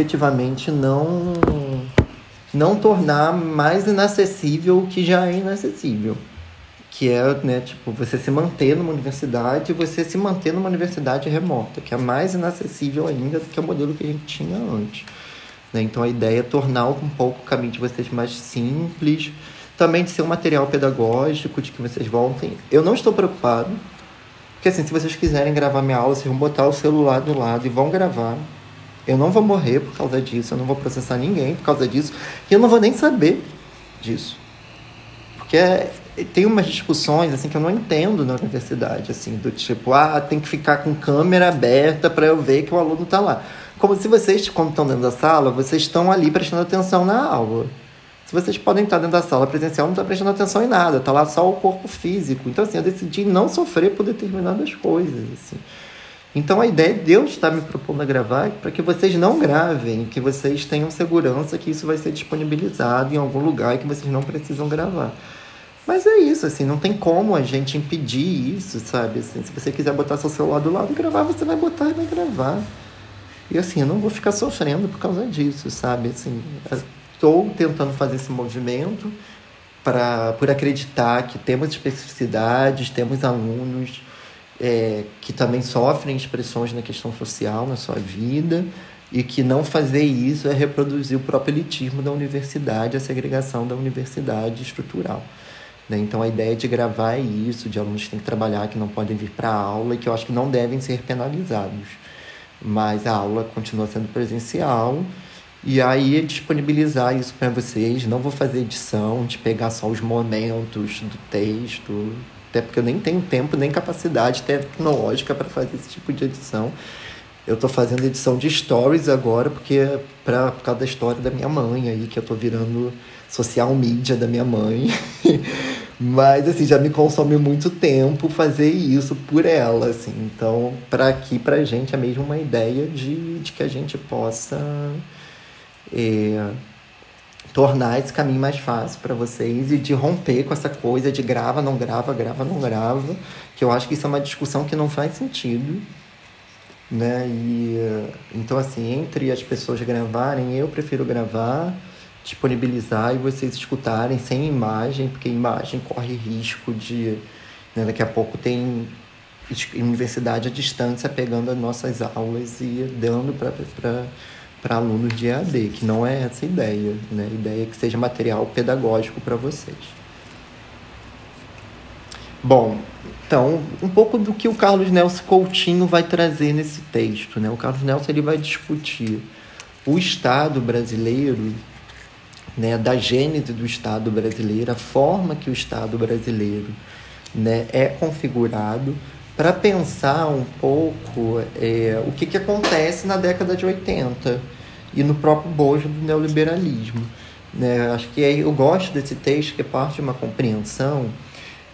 efetivamente não não tornar mais inacessível o que já é inacessível. Que é, né, tipo, você se manter numa universidade você se manter numa universidade remota, que é mais inacessível ainda do que o modelo que a gente tinha antes. Né? Então a ideia é tornar um pouco o caminho de vocês mais simples, também de ser um material pedagógico, de que vocês voltem. Eu não estou preocupado, porque assim, se vocês quiserem gravar minha aula, vocês vão botar o celular do lado e vão gravar. Eu não vou morrer por causa disso, eu não vou processar ninguém por causa disso, e eu não vou nem saber disso. Porque é, tem umas discussões assim que eu não entendo na universidade, assim, do tipo, ah, tem que ficar com câmera aberta para eu ver que o aluno está lá. Como se vocês, quando estão dentro da sala, vocês estão ali prestando atenção na aula. Se vocês podem estar dentro da sala presencial, não está prestando atenção em nada, está lá só o corpo físico. Então, assim, eu decidi não sofrer por determinadas coisas, assim. Então a ideia de Deus estar me propondo a gravar é para que vocês não gravem, que vocês tenham segurança que isso vai ser disponibilizado em algum lugar e que vocês não precisam gravar. Mas é isso, assim, não tem como a gente impedir isso, sabe? Assim, se você quiser botar seu celular do lado e gravar, você vai botar e vai gravar. E assim, eu não vou ficar sofrendo por causa disso, sabe? Assim, estou tentando fazer esse movimento para por acreditar que temos especificidades, temos alunos é, que também sofrem expressões na questão social na sua vida e que não fazer isso é reproduzir o próprio elitismo da universidade, a segregação da universidade estrutural. Né? Então a ideia de gravar é isso, de alunos que têm que trabalhar, que não podem vir para a aula e que eu acho que não devem ser penalizados. Mas a aula continua sendo presencial e aí disponibilizar isso para vocês. Não vou fazer edição de pegar só os momentos do texto, até porque eu nem tenho tempo nem capacidade tecnológica para fazer esse tipo de edição. Eu estou fazendo edição de stories agora, porque é pra, por causa da história da minha mãe aí, que eu estou virando social media da minha mãe. Mas, assim, já me consome muito tempo fazer isso por ela, assim. Então, para aqui, pra gente, é mesmo uma ideia de, de que a gente possa... É, tornar esse caminho mais fácil para vocês e de romper com essa coisa de grava, não grava, grava, não grava, que eu acho que isso é uma discussão que não faz sentido, né? E então assim, entre as pessoas gravarem, eu prefiro gravar, disponibilizar e vocês escutarem sem imagem, porque imagem corre risco de né, daqui a pouco tem universidade à distância pegando as nossas aulas e dando para para alunos de EAD, que não é essa a ideia, né? A ideia que seja material pedagógico para vocês. Bom, então, um pouco do que o Carlos Nelson Coutinho vai trazer nesse texto, né? O Carlos Nelson ele vai discutir o Estado brasileiro, né, da gênese do Estado brasileiro, a forma que o Estado brasileiro né, é configurado, para pensar um pouco é, o que, que acontece na década de 80 e no próprio bojo do neoliberalismo. Né? Acho que eu gosto desse texto que é parte de uma compreensão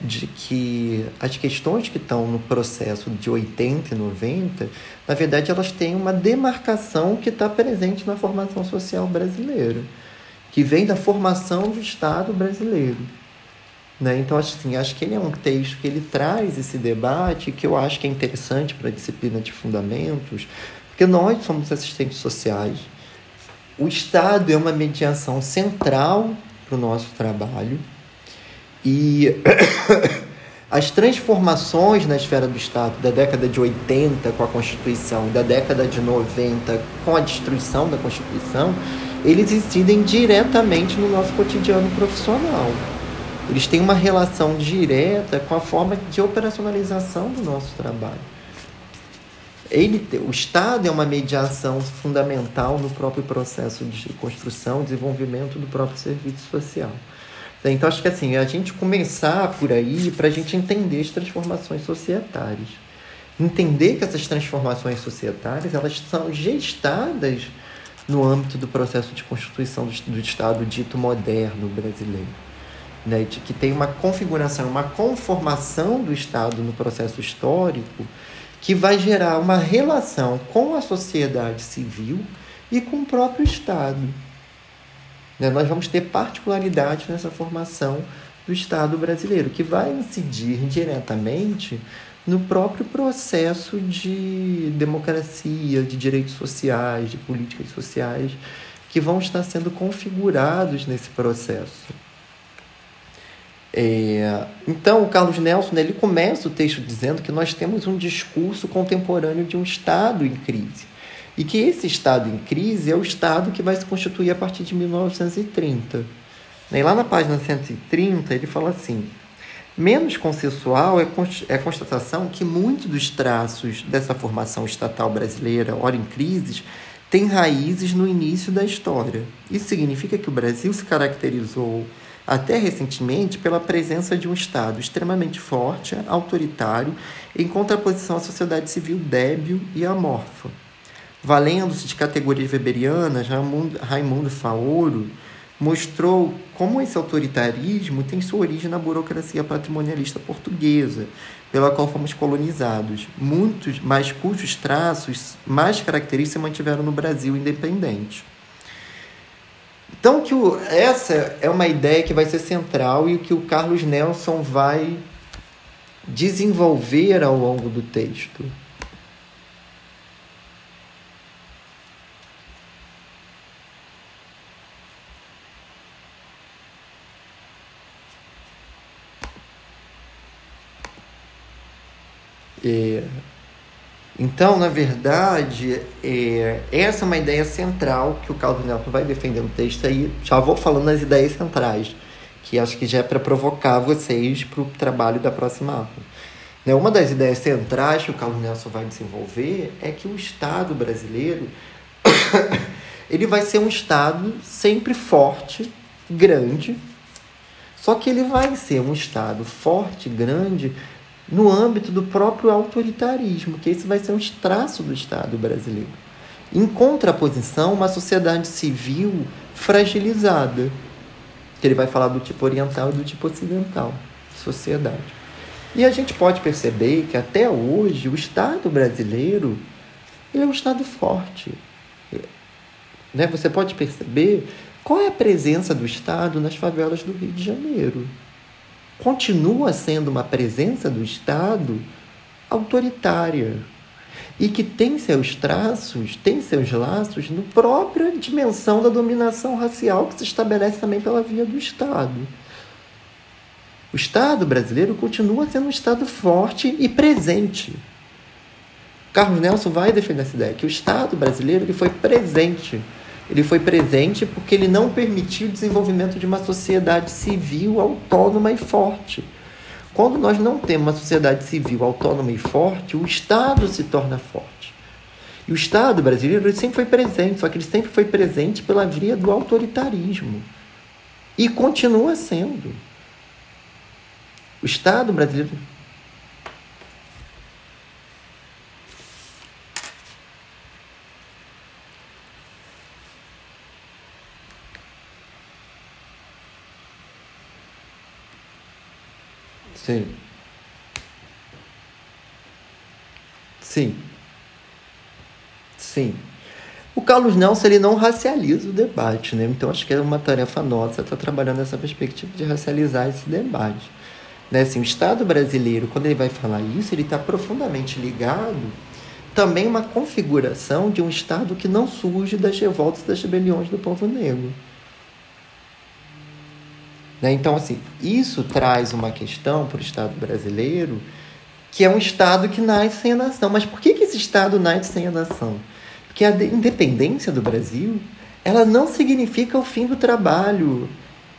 de que as questões que estão no processo de 80 e 90, na verdade, elas têm uma demarcação que está presente na formação social brasileira, que vem da formação do Estado brasileiro. Né? Então, assim, acho que ele é um texto que ele traz esse debate que eu acho que é interessante para a disciplina de fundamentos, porque nós somos assistentes sociais. O Estado é uma mediação central para o nosso trabalho e as transformações na esfera do Estado da década de 80 com a Constituição, da década de 90 com a destruição da Constituição, eles incidem diretamente no nosso cotidiano profissional eles têm uma relação direta com a forma de operacionalização do nosso trabalho. Ele, o Estado é uma mediação fundamental no próprio processo de construção desenvolvimento do próprio serviço social. Então, acho que assim, a gente começar por aí para a gente entender as transformações societárias. Entender que essas transformações societárias elas são gestadas no âmbito do processo de constituição do, do Estado dito moderno brasileiro né, de que tem uma configuração, uma conformação do Estado no processo histórico que vai gerar uma relação com a sociedade civil e com o próprio Estado. Né, nós vamos ter particularidades nessa formação do Estado brasileiro, que vai incidir diretamente no próprio processo de democracia, de direitos sociais, de políticas sociais que vão estar sendo configurados nesse processo. É, então, o Carlos Nelson né, ele começa o texto dizendo que nós temos um discurso contemporâneo de um Estado em crise. E que esse Estado em crise é o Estado que vai se constituir a partir de 1930. E lá na página 130, ele fala assim: menos consensual é, é a constatação que muitos dos traços dessa formação estatal brasileira, ora em crises, têm raízes no início da história. Isso significa que o Brasil se caracterizou até recentemente pela presença de um Estado extremamente forte, autoritário, em contraposição à sociedade civil débil e amorfa. Valendo-se de categorias weberianas, Raimundo, Faoro mostrou como esse autoritarismo tem sua origem na burocracia patrimonialista portuguesa, pela qual fomos colonizados, muitos, mas cujos traços mais característicos se mantiveram no Brasil independente. Então, que o, essa é uma ideia que vai ser central e que o Carlos Nelson vai desenvolver ao longo do texto. É, então, na verdade, é, essa é uma ideia central que o Caldo Nelson vai defender no texto aí. Já vou falando das ideias centrais, que acho que já é para provocar vocês para o trabalho da próxima aula. Né, uma das ideias centrais que o Carlos Nelson vai desenvolver é que o Estado brasileiro ele vai ser um Estado sempre forte, grande, só que ele vai ser um Estado forte, grande, no âmbito do próprio autoritarismo, que esse vai ser um traço do Estado brasileiro. Em contraposição, uma sociedade civil fragilizada, que ele vai falar do tipo oriental e do tipo ocidental, sociedade. E a gente pode perceber que até hoje o Estado brasileiro ele é um Estado forte. Né? Você pode perceber qual é a presença do Estado nas favelas do Rio de Janeiro continua sendo uma presença do Estado autoritária e que tem seus traços, tem seus laços no própria dimensão da dominação racial que se estabelece também pela via do Estado. O Estado brasileiro continua sendo um Estado forte e presente. Carlos Nelson vai defender essa ideia que o Estado brasileiro ele foi presente ele foi presente porque ele não permitiu o desenvolvimento de uma sociedade civil autônoma e forte. Quando nós não temos uma sociedade civil autônoma e forte, o Estado se torna forte. E o Estado brasileiro sempre foi presente, só que ele sempre foi presente pela via do autoritarismo. E continua sendo. O Estado brasileiro Sim. Sim. Sim. O Carlos Nelson ele não racializa o debate, né? Então acho que é uma tarefa nossa estar tá trabalhando nessa perspectiva de racializar esse debate. Né? Assim, o Estado brasileiro, quando ele vai falar isso, ele está profundamente ligado também uma configuração de um Estado que não surge das revoltas das rebeliões do povo negro. Né? Então, assim, isso traz uma questão para o Estado brasileiro que é um Estado que nasce sem a nação. Mas por que, que esse Estado nasce sem a nação? Porque a independência do Brasil ela não significa o fim do trabalho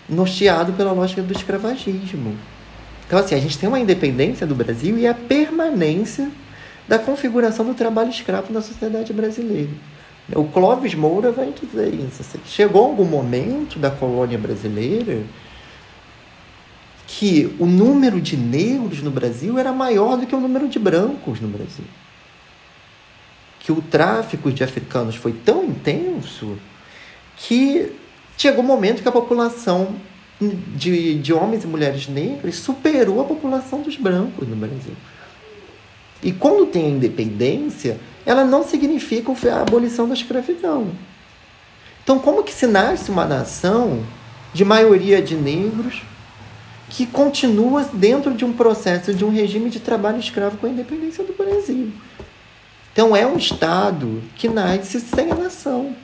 norteado pela lógica do escravagismo. Então, assim, a gente tem uma independência do Brasil e a permanência da configuração do trabalho escravo na sociedade brasileira. O Clóvis Moura vai dizer isso. Assim, chegou algum momento da colônia brasileira que o número de negros no Brasil era maior do que o número de brancos no Brasil. Que o tráfico de africanos foi tão intenso que chegou um momento que a população de, de homens e mulheres negras superou a população dos brancos no Brasil. E quando tem a independência, ela não significa a abolição da escravidão. Então, como que se nasce uma nação de maioria de negros que continua dentro de um processo de um regime de trabalho escravo com a independência do Brasil. Então é um Estado que nasce sem a nação.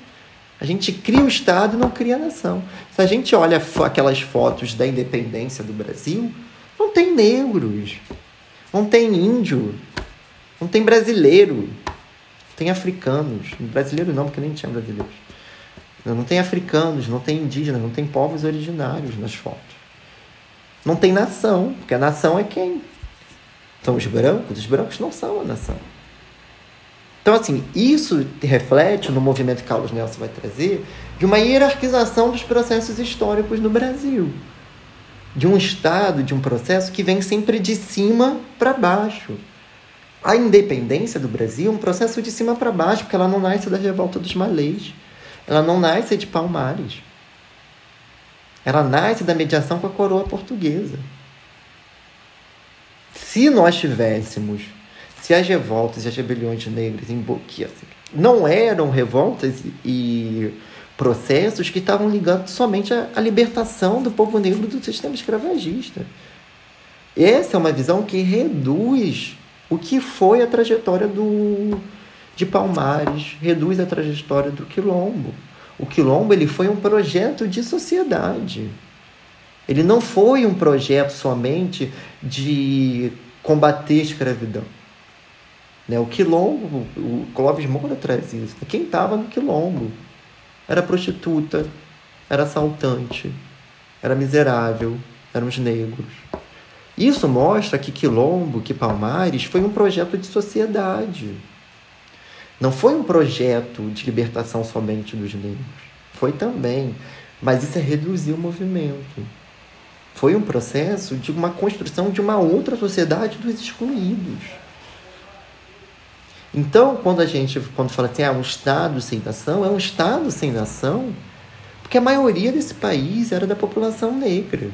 A gente cria o Estado e não cria a nação. Se a gente olha aquelas fotos da independência do Brasil, não tem negros, não tem índio, não tem brasileiro, tem africanos. Brasileiro não, porque nem tinha brasileiros. Não tem africanos, não tem indígenas, não tem povos originários nas fotos. Não tem nação, porque a nação é quem? São os brancos, os brancos não são a nação. Então, assim, isso reflete no movimento que Carlos Nelson vai trazer de uma hierarquização dos processos históricos no Brasil. De um Estado, de um processo que vem sempre de cima para baixo. A independência do Brasil é um processo de cima para baixo, porque ela não nasce da revolta dos malês. Ela não nasce de Palmares. Ela nasce da mediação com a coroa portuguesa. Se nós tivéssemos, se as revoltas e as rebeliões negras em Boquia não eram revoltas e processos que estavam ligados somente à, à libertação do povo negro do sistema escravagista. Essa é uma visão que reduz o que foi a trajetória do, de Palmares, reduz a trajetória do Quilombo. O Quilombo ele foi um projeto de sociedade. Ele não foi um projeto somente de combater a escravidão. Né? O Quilombo, o Clóvis Moura traz isso. Quem estava no Quilombo era prostituta, era assaltante, era miserável, eram os negros. Isso mostra que Quilombo, que Palmares, foi um projeto de sociedade. Não foi um projeto de libertação somente dos negros. Foi também. Mas isso é reduzir o movimento. Foi um processo de uma construção de uma outra sociedade dos excluídos. Então, quando a gente quando fala assim, ah, um Estado sem nação, é um Estado sem nação, porque a maioria desse país era da população negra.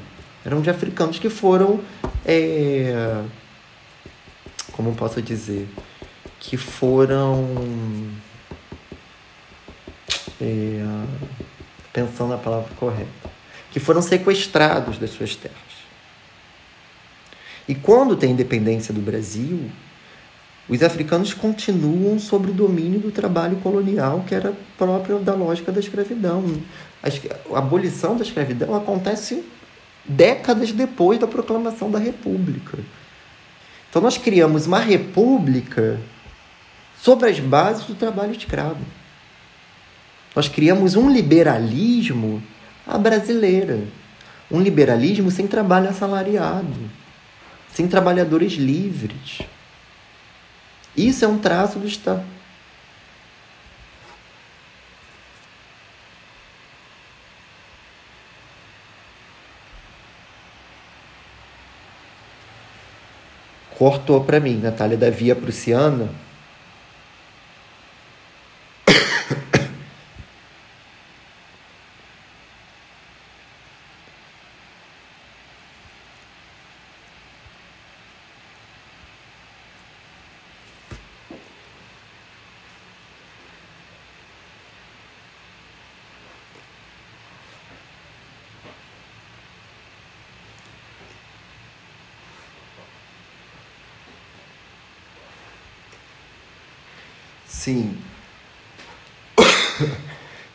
Eram de africanos que foram, é, como posso dizer, que foram, é, pensando na palavra correta, que foram sequestrados das suas terras. E quando tem independência do Brasil, os africanos continuam sob o domínio do trabalho colonial, que era próprio da lógica da escravidão. A abolição da escravidão acontece décadas depois da proclamação da República. Então nós criamos uma república sobre as bases do trabalho escravo. Nós criamos um liberalismo à brasileira, um liberalismo sem trabalho assalariado, sem trabalhadores livres. Isso é um traço do Estado. cortou para mim, Natália da Via Prussiana. Sim.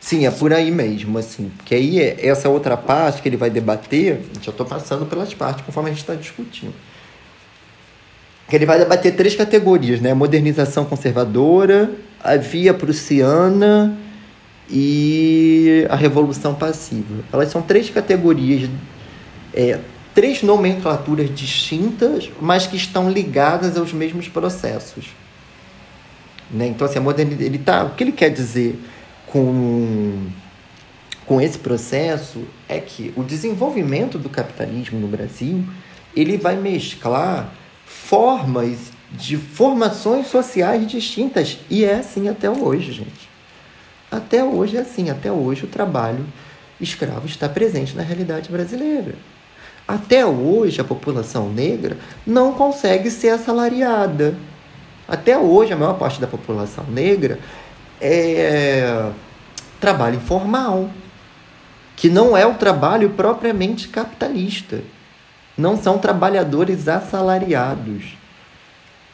Sim, é por aí mesmo, assim. Porque aí, é, essa outra parte que ele vai debater, já estou passando pelas partes, conforme a gente está discutindo. Que ele vai debater três categorias, né? Modernização conservadora, a via prussiana e a revolução passiva. Elas são três categorias, é, três nomenclaturas distintas, mas que estão ligadas aos mesmos processos. Né? Então, assim, a modernidade, ele tá, o que ele quer dizer com, com esse processo é que o desenvolvimento do capitalismo no Brasil ele vai mesclar formas de formações sociais distintas. E é assim até hoje, gente. Até hoje é assim. Até hoje o trabalho escravo está presente na realidade brasileira. Até hoje a população negra não consegue ser assalariada até hoje, a maior parte da população negra é trabalho informal, que não é o trabalho propriamente capitalista. Não são trabalhadores assalariados.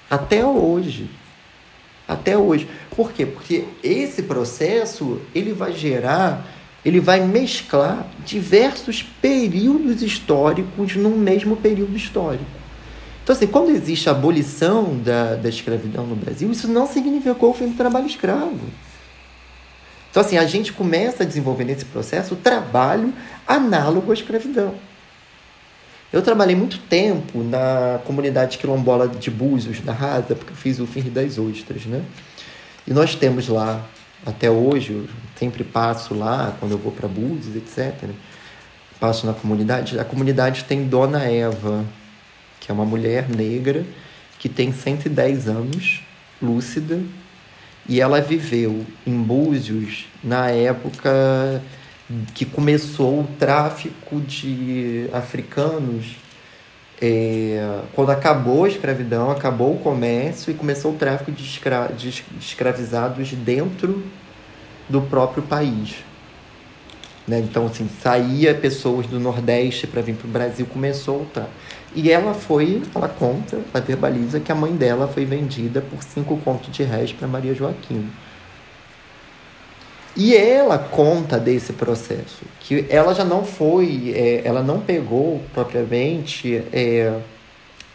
Até hoje. Até hoje. Por quê? Porque esse processo ele vai gerar, ele vai mesclar diversos períodos históricos num mesmo período histórico. Então, assim, quando existe a abolição da, da escravidão no Brasil, isso não significou o fim do trabalho escravo. Então, assim, a gente começa a desenvolver nesse processo o trabalho análogo à escravidão. Eu trabalhei muito tempo na comunidade quilombola de Búzios, da Rasa, porque eu fiz o Fim das Ostras, né? E nós temos lá, até hoje, eu sempre passo lá, quando eu vou para Búzios, etc. Passo na comunidade. A comunidade tem Dona Eva, que é uma mulher negra que tem 110 anos, lúcida, e ela viveu em Búzios na época que começou o tráfico de africanos é, quando acabou a escravidão, acabou o comércio e começou o tráfico de, escra de escravizados dentro do próprio país. Né? Então, assim, saía pessoas do Nordeste para vir para o Brasil, começou o tráfico. E ela foi, ela conta, ela verbaliza que a mãe dela foi vendida por cinco contos de réis para Maria Joaquim. E ela conta desse processo, que ela já não foi, é, ela não pegou propriamente é,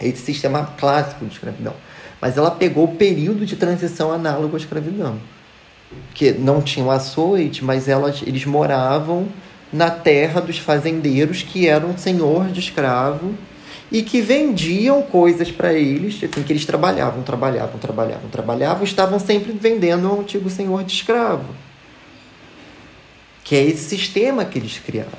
esse sistema clássico de escravidão, mas ela pegou o período de transição análogo à escravidão, que não tinham açoite, mas elas, eles moravam na terra dos fazendeiros que eram senhor de escravo e que vendiam coisas para eles, assim, que eles trabalhavam, trabalhavam, trabalhavam, trabalhavam, estavam sempre vendendo ao antigo senhor de escravo que é esse sistema que eles criaram.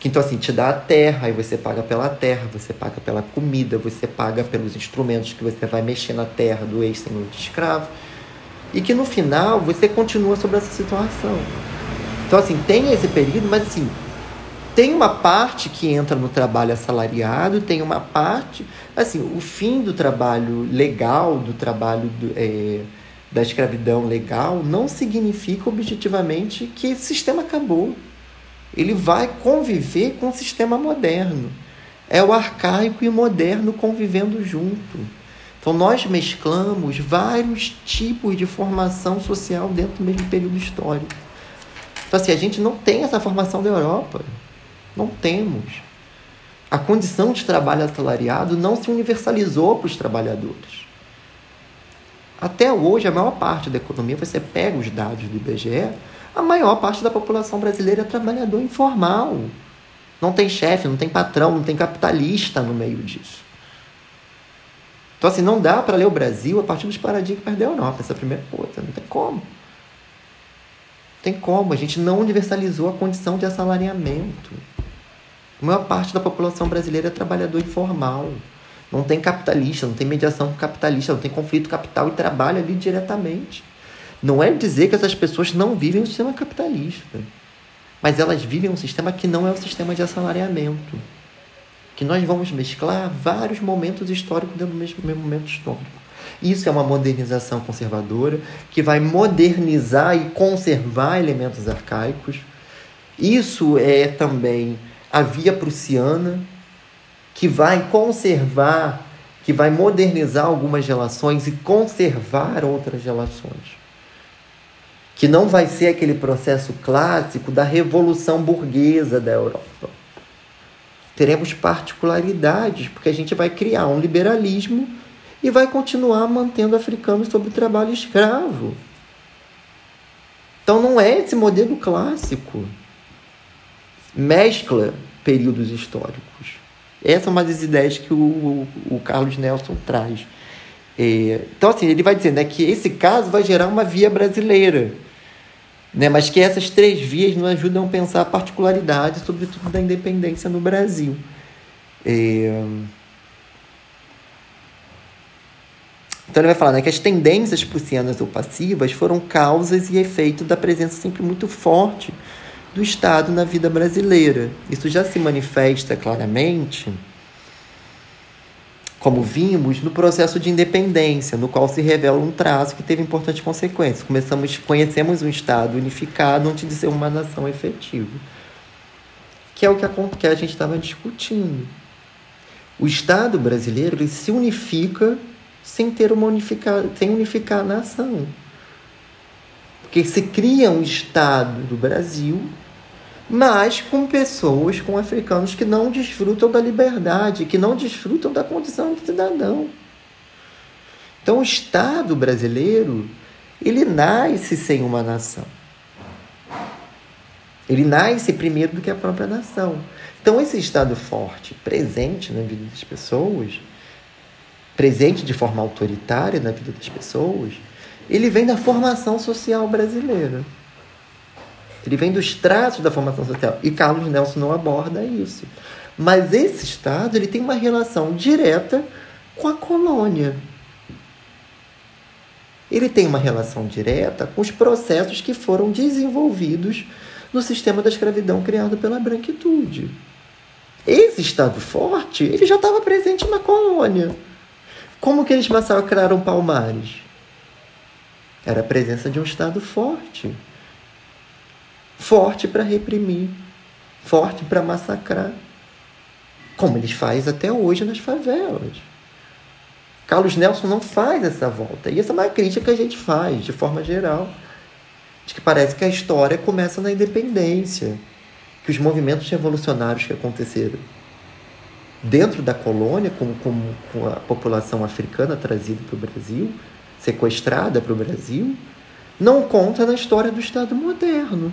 Que então assim, te dá a terra, aí você paga pela terra, você paga pela comida, você paga pelos instrumentos que você vai mexer na terra do ex-senhor de escravo. E que no final você continua sobre essa situação. Então assim, tem esse período, mas assim, tem uma parte que entra no trabalho assalariado, tem uma parte, assim, o fim do trabalho legal, do trabalho do, é, da escravidão legal não significa objetivamente que esse sistema acabou. Ele vai conviver com o sistema moderno. É o arcaico e o moderno convivendo junto. Então nós mesclamos vários tipos de formação social dentro do mesmo período histórico. Então assim, a gente não tem essa formação da Europa. Não temos. A condição de trabalho assalariado não se universalizou para os trabalhadores. Até hoje, a maior parte da economia, você pega os dados do IBGE, a maior parte da população brasileira é trabalhador informal. Não tem chefe, não tem patrão, não tem capitalista no meio disso. Então, assim, não dá para ler o Brasil a partir dos paradigmas da Europa, essa é primeira coisa. Não tem como. Não tem como. A gente não universalizou a condição de assalariamento. A maior parte da população brasileira é trabalhador informal. Não tem capitalista, não tem mediação capitalista, não tem conflito capital e trabalho ali diretamente. Não é dizer que essas pessoas não vivem um sistema capitalista, mas elas vivem um sistema que não é o sistema de assalariamento. Que nós vamos mesclar vários momentos históricos dentro do mesmo, mesmo momento histórico. Isso é uma modernização conservadora que vai modernizar e conservar elementos arcaicos. Isso é também a via prussiana, que vai conservar, que vai modernizar algumas relações e conservar outras relações. Que não vai ser aquele processo clássico da revolução burguesa da Europa. Teremos particularidades, porque a gente vai criar um liberalismo e vai continuar mantendo africanos sob trabalho escravo. Então não é esse modelo clássico. Mescla períodos históricos. Essa é uma das ideias que o, o Carlos Nelson traz. É, então, assim, ele vai dizendo né, que esse caso vai gerar uma via brasileira, né, mas que essas três vias não ajudam a pensar a particularidade, sobretudo da independência no Brasil. É... Então ele vai falar né, que as tendências prussianas ou passivas foram causas e efeito da presença sempre muito forte do Estado na vida brasileira. Isso já se manifesta claramente, como vimos, no processo de independência, no qual se revela um traço que teve importantes consequências. Começamos, conhecemos um Estado unificado antes de ser uma nação efetiva, que é o que a, que a gente estava discutindo. O Estado brasileiro se unifica sem ter uma unificar, sem unificar a nação. Porque se cria um Estado do Brasil, mas com pessoas, com africanos que não desfrutam da liberdade, que não desfrutam da condição de cidadão. Então o Estado brasileiro, ele nasce sem uma nação. Ele nasce primeiro do que a própria nação. Então esse Estado forte, presente na vida das pessoas, presente de forma autoritária na vida das pessoas, ele vem da formação social brasileira. Ele vem dos traços da formação social. E Carlos Nelson não aborda isso. Mas esse Estado ele tem uma relação direta com a colônia. Ele tem uma relação direta com os processos que foram desenvolvidos no sistema da escravidão criado pela branquitude. Esse Estado forte ele já estava presente na colônia. Como que eles massacraram Palmares? Era a presença de um Estado forte. Forte para reprimir, forte para massacrar. Como eles fazem até hoje nas favelas. Carlos Nelson não faz essa volta. E essa é uma crítica que a gente faz, de forma geral. De que parece que a história começa na independência. Que os movimentos revolucionários que aconteceram dentro da colônia, com, com, com a população africana trazida para o Brasil, sequestrada para o Brasil, não conta na história do Estado moderno.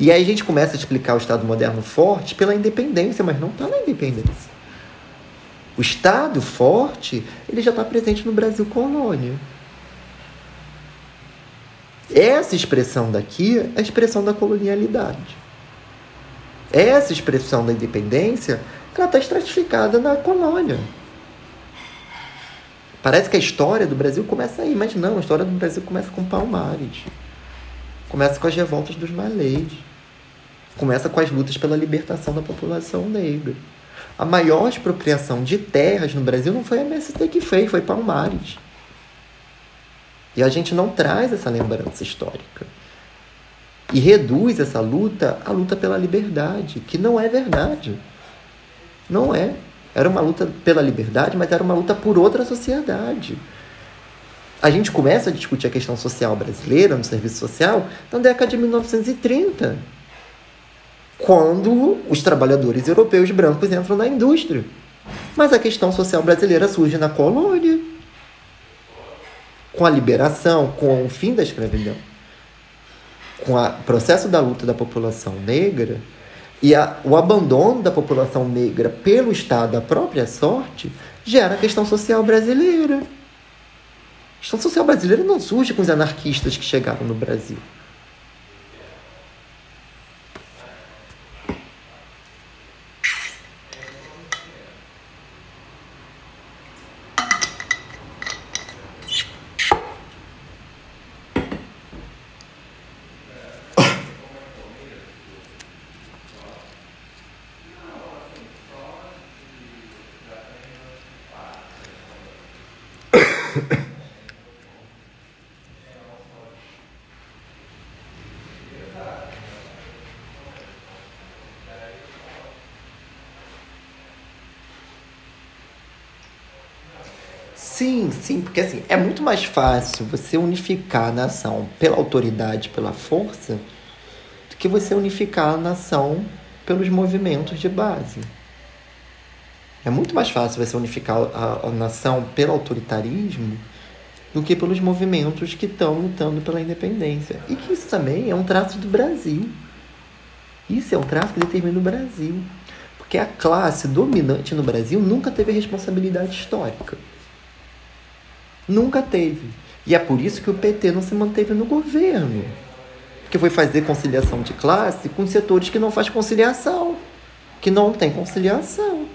E aí a gente começa a explicar o Estado moderno forte pela independência, mas não está na independência. O Estado forte, ele já está presente no Brasil colônia. Essa expressão daqui é a expressão da colonialidade. Essa expressão da independência ela está estratificada na colônia. Parece que a história do Brasil começa aí, mas não, a história do Brasil começa com Palmares. Começa com as revoltas dos malês. Começa com as lutas pela libertação da população negra. A maior expropriação de terras no Brasil não foi a MST que fez, foi Palmares. E a gente não traz essa lembrança histórica e reduz essa luta à luta pela liberdade, que não é verdade. Não é. Era uma luta pela liberdade, mas era uma luta por outra sociedade. A gente começa a discutir a questão social brasileira no serviço social na década de 1930, quando os trabalhadores europeus brancos entram na indústria. Mas a questão social brasileira surge na colônia, com a liberação, com o fim da escravidão com o processo da luta da população negra e a, o abandono da população negra pelo Estado à própria sorte gera a questão social brasileira. A questão social brasileira não surge com os anarquistas que chegaram no Brasil. Sim, sim, porque assim, é muito mais fácil você unificar a nação pela autoridade, pela força, do que você unificar a nação pelos movimentos de base. É muito mais fácil você unificar a, a nação pelo autoritarismo do que pelos movimentos que estão lutando pela independência. E que isso também é um traço do Brasil. Isso é um traço que determina o Brasil. Porque a classe dominante no Brasil nunca teve responsabilidade histórica. Nunca teve. E é por isso que o PT não se manteve no governo. Porque foi fazer conciliação de classe com setores que não faz conciliação, que não tem conciliação.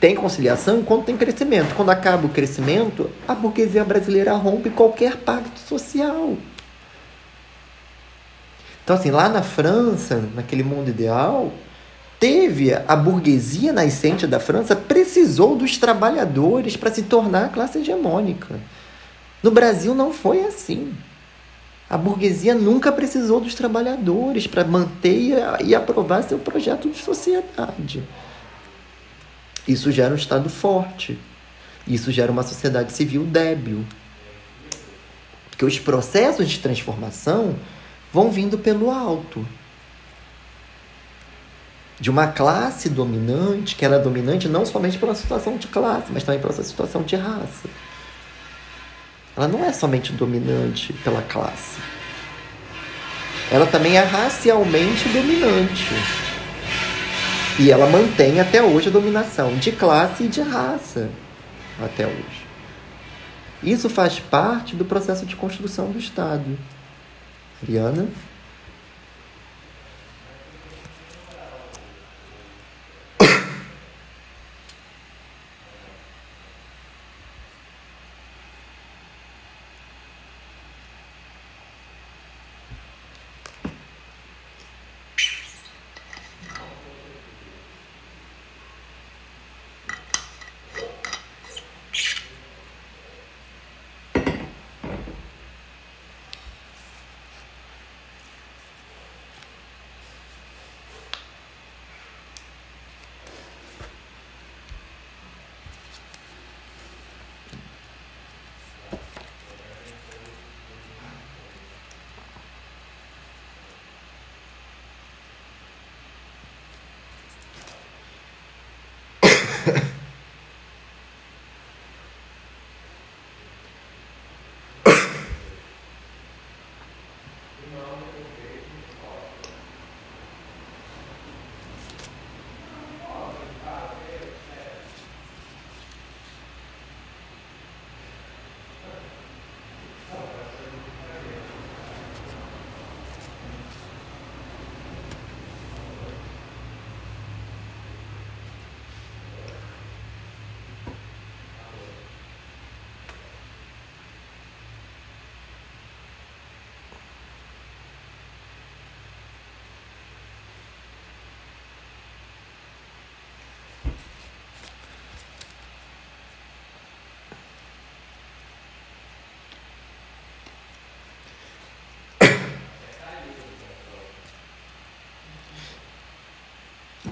Tem conciliação enquanto tem crescimento. Quando acaba o crescimento, a burguesia brasileira rompe qualquer pacto social. Então, assim, lá na França, naquele mundo ideal, teve a burguesia nascente da França precisou dos trabalhadores para se tornar a classe hegemônica. No Brasil não foi assim. A burguesia nunca precisou dos trabalhadores para manter e aprovar seu projeto de sociedade. Isso gera um Estado forte. Isso gera uma sociedade civil débil. Porque os processos de transformação vão vindo pelo alto. De uma classe dominante, que era dominante não somente pela situação de classe, mas também pela situação de raça. Ela não é somente dominante pela classe. Ela também é racialmente dominante. E ela mantém até hoje a dominação de classe e de raça. Até hoje. Isso faz parte do processo de construção do Estado. Ariana?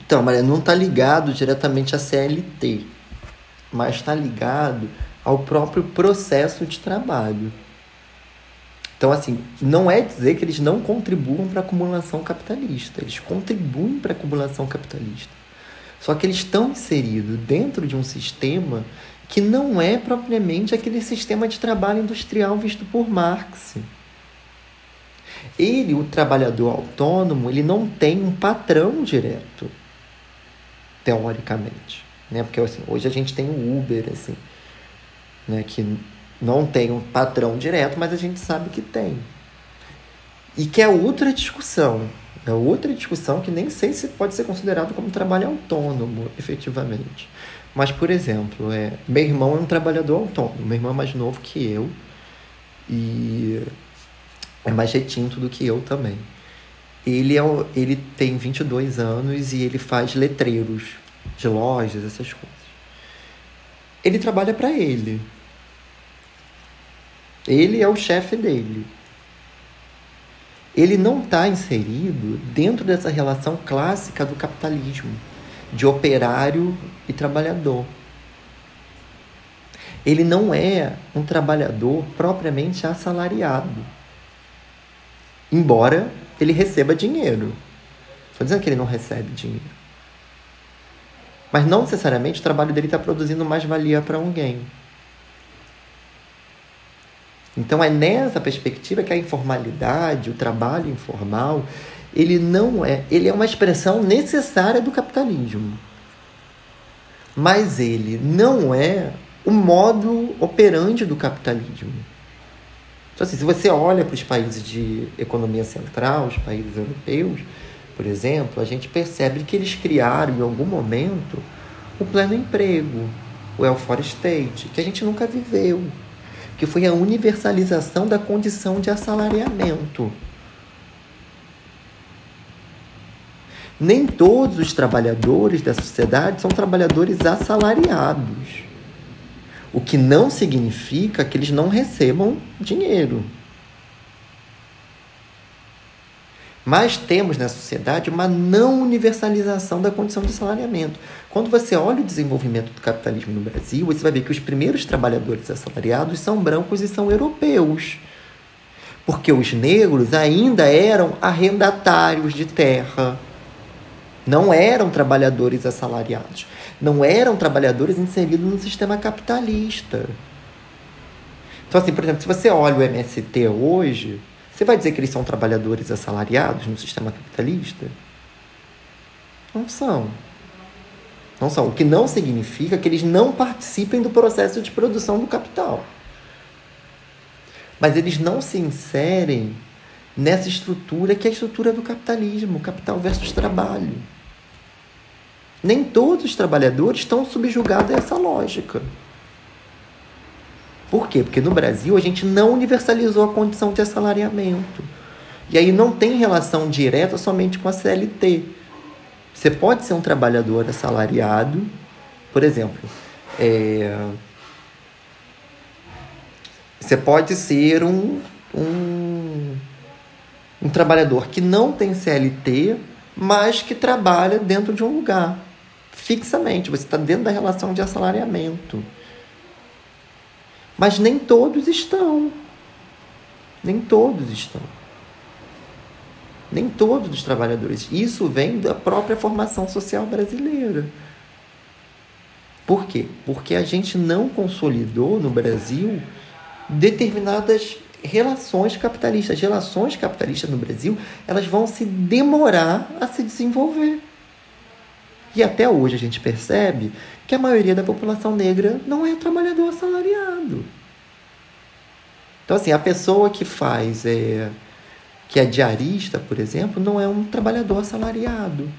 Então, Maria, não está ligado diretamente à CLT, mas está ligado ao próprio processo de trabalho. Então, assim, não é dizer que eles não contribuam para a acumulação capitalista, eles contribuem para a acumulação capitalista. Só que eles estão inseridos dentro de um sistema que não é propriamente aquele sistema de trabalho industrial visto por Marx. Ele, o trabalhador autônomo, ele não tem um patrão direto teoricamente, né? Porque assim, hoje a gente tem o Uber, assim, né? Que não tem um patrão direto, mas a gente sabe que tem. E que é outra discussão. É outra discussão que nem sei se pode ser considerado como trabalho autônomo, efetivamente. Mas, por exemplo, é, meu irmão é um trabalhador autônomo. Meu irmão é mais novo que eu e é mais retinto do que eu também. Ele, é, ele tem 22 anos e ele faz letreiros de lojas, essas coisas. Ele trabalha para ele. Ele é o chefe dele. Ele não está inserido dentro dessa relação clássica do capitalismo, de operário e trabalhador. Ele não é um trabalhador propriamente assalariado. Embora ele receba dinheiro. Estou dizendo que ele não recebe dinheiro. Mas não necessariamente o trabalho dele está produzindo mais valia para alguém. Então é nessa perspectiva que a informalidade, o trabalho informal, ele não é, ele é uma expressão necessária do capitalismo. Mas ele não é o modo operante do capitalismo. Então, assim, se você olha para os países de economia central, os países europeus, por exemplo, a gente percebe que eles criaram em algum momento o pleno emprego, o welfare state, que a gente nunca viveu, que foi a universalização da condição de assalariamento. Nem todos os trabalhadores da sociedade são trabalhadores assalariados. O que não significa que eles não recebam dinheiro. Mas temos na sociedade uma não universalização da condição de salariamento. Quando você olha o desenvolvimento do capitalismo no Brasil, você vai ver que os primeiros trabalhadores assalariados são brancos e são europeus. Porque os negros ainda eram arrendatários de terra. Não eram trabalhadores assalariados. Não eram trabalhadores inseridos no sistema capitalista. Então, assim, por exemplo, se você olha o MST hoje, você vai dizer que eles são trabalhadores assalariados no sistema capitalista? Não são. Não são. O que não significa que eles não participem do processo de produção do capital. Mas eles não se inserem nessa estrutura que é a estrutura do capitalismo, capital versus trabalho. Nem todos os trabalhadores estão subjugados a essa lógica. Por quê? Porque no Brasil a gente não universalizou a condição de assalariamento. E aí não tem relação direta somente com a CLT. Você pode ser um trabalhador assalariado, por exemplo, é... você pode ser um, um, um trabalhador que não tem CLT, mas que trabalha dentro de um lugar, fixamente. Você está dentro da relação de assalariamento. Mas nem todos estão. Nem todos estão. Nem todos os trabalhadores. Isso vem da própria formação social brasileira. Por quê? Porque a gente não consolidou no Brasil determinadas relações capitalistas. As relações capitalistas no Brasil, elas vão se demorar a se desenvolver. E até hoje a gente percebe que a maioria da população negra não é trabalhador assalariado. Então, assim, a pessoa que faz, é, que é diarista, por exemplo, não é um trabalhador assalariado.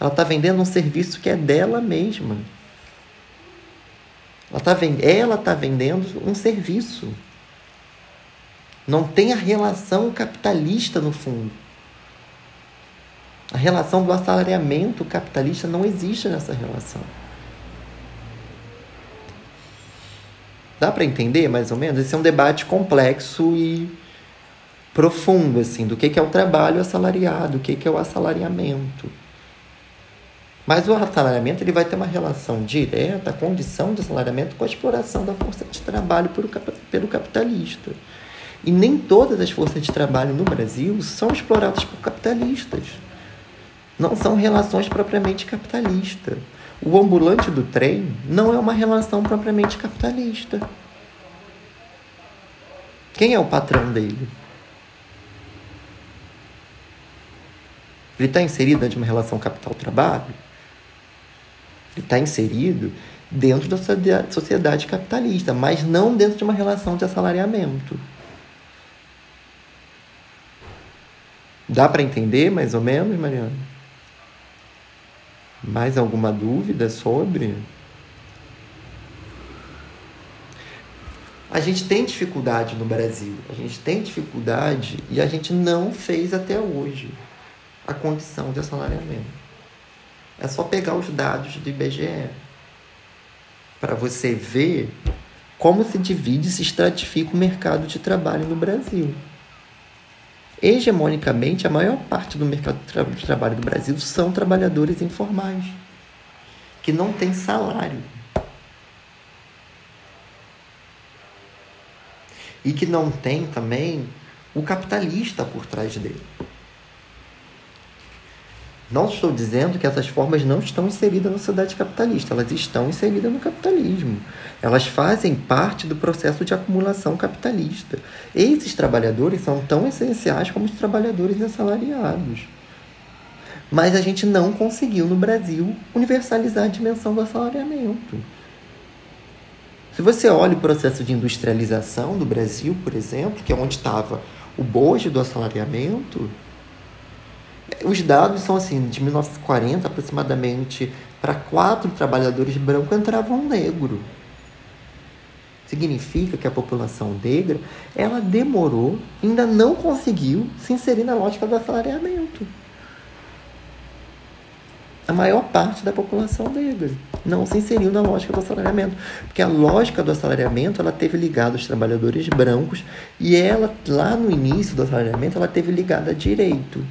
Ela está vendendo um serviço que é dela mesma. Ela está ela tá vendendo um serviço. Não tem a relação capitalista no fundo. A relação do assalariamento capitalista não existe nessa relação. Dá para entender mais ou menos? Esse é um debate complexo e profundo assim do que é o trabalho assalariado, o que é o assalariamento. Mas o assalariamento ele vai ter uma relação direta, a condição de assalariamento com a exploração da força de trabalho pelo capitalista. E nem todas as forças de trabalho no Brasil são exploradas por capitalistas não são relações propriamente capitalistas. O ambulante do trem não é uma relação propriamente capitalista. Quem é o patrão dele? Ele está inserido dentro de uma relação capital-trabalho? Ele está inserido dentro da sociedade capitalista, mas não dentro de uma relação de assalariamento. Dá para entender mais ou menos, Mariana? Mais alguma dúvida sobre? A gente tem dificuldade no Brasil, a gente tem dificuldade e a gente não fez até hoje a condição de assalariamento. É só pegar os dados do IBGE para você ver como se divide e se estratifica o mercado de trabalho no Brasil hegemonicamente, a maior parte do mercado de trabalho do Brasil são trabalhadores informais, que não têm salário. E que não tem também o capitalista por trás dele. Não estou dizendo que essas formas não estão inseridas na sociedade capitalista, elas estão inseridas no capitalismo. Elas fazem parte do processo de acumulação capitalista. Esses trabalhadores são tão essenciais como os trabalhadores assalariados. Mas a gente não conseguiu no Brasil universalizar a dimensão do assalariamento. Se você olha o processo de industrialização do Brasil, por exemplo, que é onde estava o bojo do assalariamento, os dados são assim, de 1940 aproximadamente, para quatro trabalhadores brancos entrava um negro. Significa que a população negra, ela demorou, ainda não conseguiu se inserir na lógica do assalariamento. a maior parte da população negra não se inseriu na lógica do assalariamento, porque a lógica do assalariamento ela teve ligada aos trabalhadores brancos e ela lá no início do assalariamento ela teve ligada a direito.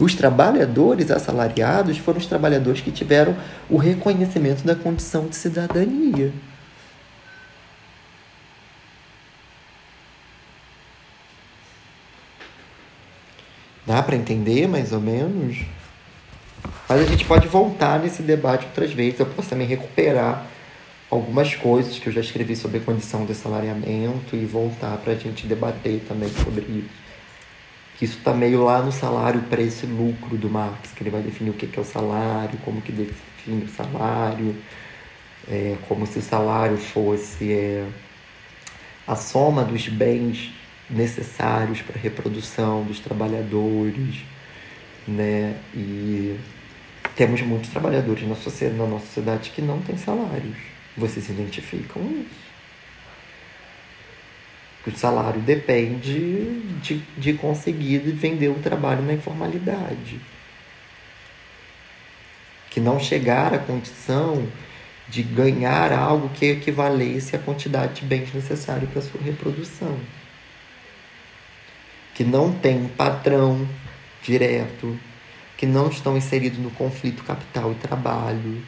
Os trabalhadores assalariados foram os trabalhadores que tiveram o reconhecimento da condição de cidadania. Dá para entender mais ou menos? Mas a gente pode voltar nesse debate outras vezes. Eu posso também recuperar algumas coisas que eu já escrevi sobre a condição de salariamento e voltar para a gente debater também sobre isso que isso está meio lá no salário, preço e lucro do Marx, que ele vai definir o que é o salário, como que define o salário, é, como se o salário fosse é, a soma dos bens necessários para a reprodução dos trabalhadores, né? E temos muitos trabalhadores na, sociedade, na nossa sociedade que não têm salários. Vocês identificam isso? O salário depende de, de conseguir vender o trabalho na informalidade. Que não chegar à condição de ganhar algo que equivalesse à quantidade de bens necessários para sua reprodução. Que não tem patrão direto, que não estão inseridos no conflito capital e trabalho.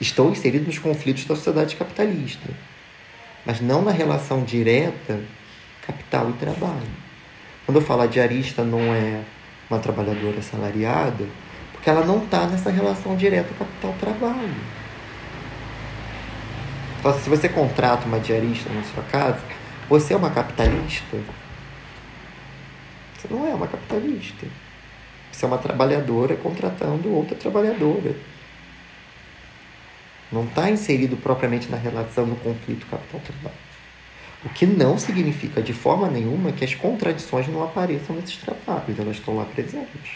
Estão inseridos nos conflitos da sociedade capitalista mas não na relação direta capital e trabalho. Quando eu falo a diarista não é uma trabalhadora assalariada, porque ela não está nessa relação direta capital-trabalho. Então, se você contrata uma diarista na sua casa, você é uma capitalista? Você não é uma capitalista. Você é uma trabalhadora contratando outra trabalhadora não está inserido propriamente na relação do conflito capital-trabalho. O que não significa de forma nenhuma que as contradições não apareçam nesses trabalhos, elas estão lá presentes.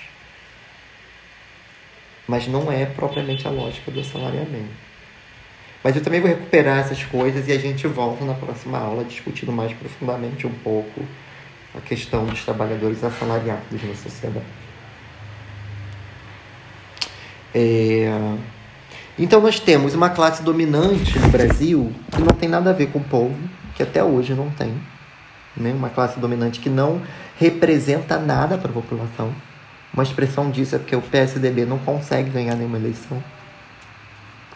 Mas não é propriamente a lógica do assalariamento. Mas eu também vou recuperar essas coisas e a gente volta na próxima aula discutindo mais profundamente um pouco a questão dos trabalhadores assalariados na sociedade. É... Então nós temos uma classe dominante no Brasil que não tem nada a ver com o povo, que até hoje não tem. Né? Uma classe dominante que não representa nada para a população. Uma expressão disso é porque o PSDB não consegue ganhar nenhuma eleição.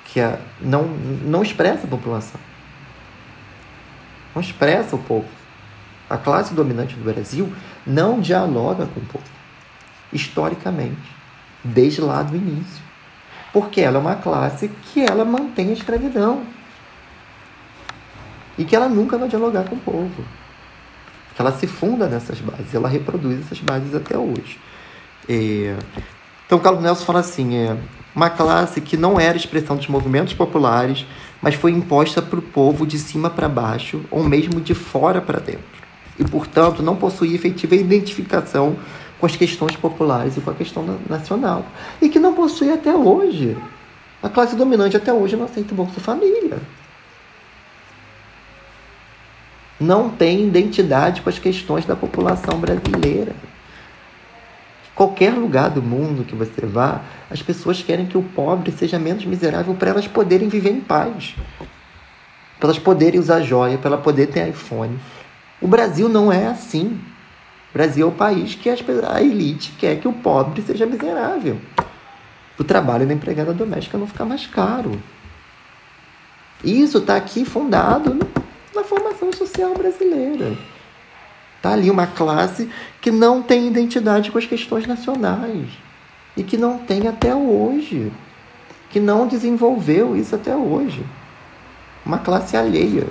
Que não, não expressa a população. Não expressa o povo. A classe dominante do Brasil não dialoga com o povo. Historicamente. Desde lá do início porque ela é uma classe que ela mantém a escravidão e que ela nunca vai dialogar com o povo. Que ela se funda nessas bases, ela reproduz essas bases até hoje. É... Então, Carlos Nelson fala assim: é uma classe que não era expressão dos movimentos populares, mas foi imposta para o povo de cima para baixo, ou mesmo de fora para dentro. E, portanto, não possuía efetiva identificação com as questões populares e com a questão nacional. E que não possui até hoje. A classe dominante até hoje não aceita o Bolsa Família. Não tem identidade com as questões da população brasileira. Qualquer lugar do mundo que você vá, as pessoas querem que o pobre seja menos miserável para elas poderem viver em paz. Para elas poderem usar joia, para elas poderem ter iPhone. O Brasil não é assim. O Brasil é o país que a elite quer que o pobre seja miserável. O trabalho da empregada doméstica não ficar mais caro. Isso está aqui fundado na formação social brasileira. Está ali uma classe que não tem identidade com as questões nacionais e que não tem até hoje, que não desenvolveu isso até hoje. Uma classe alheia.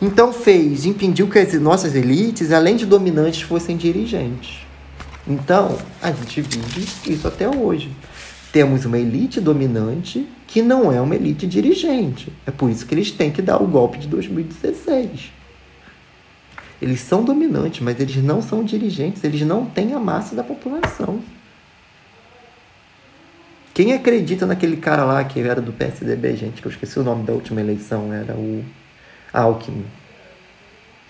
Então fez, impediu que as nossas elites, além de dominantes, fossem dirigentes. Então, a gente vive isso até hoje. Temos uma elite dominante que não é uma elite dirigente. É por isso que eles têm que dar o golpe de 2016. Eles são dominantes, mas eles não são dirigentes, eles não têm a massa da população. Quem acredita naquele cara lá que era do PSDB, gente, que eu esqueci o nome da última eleição, era o Alckmin.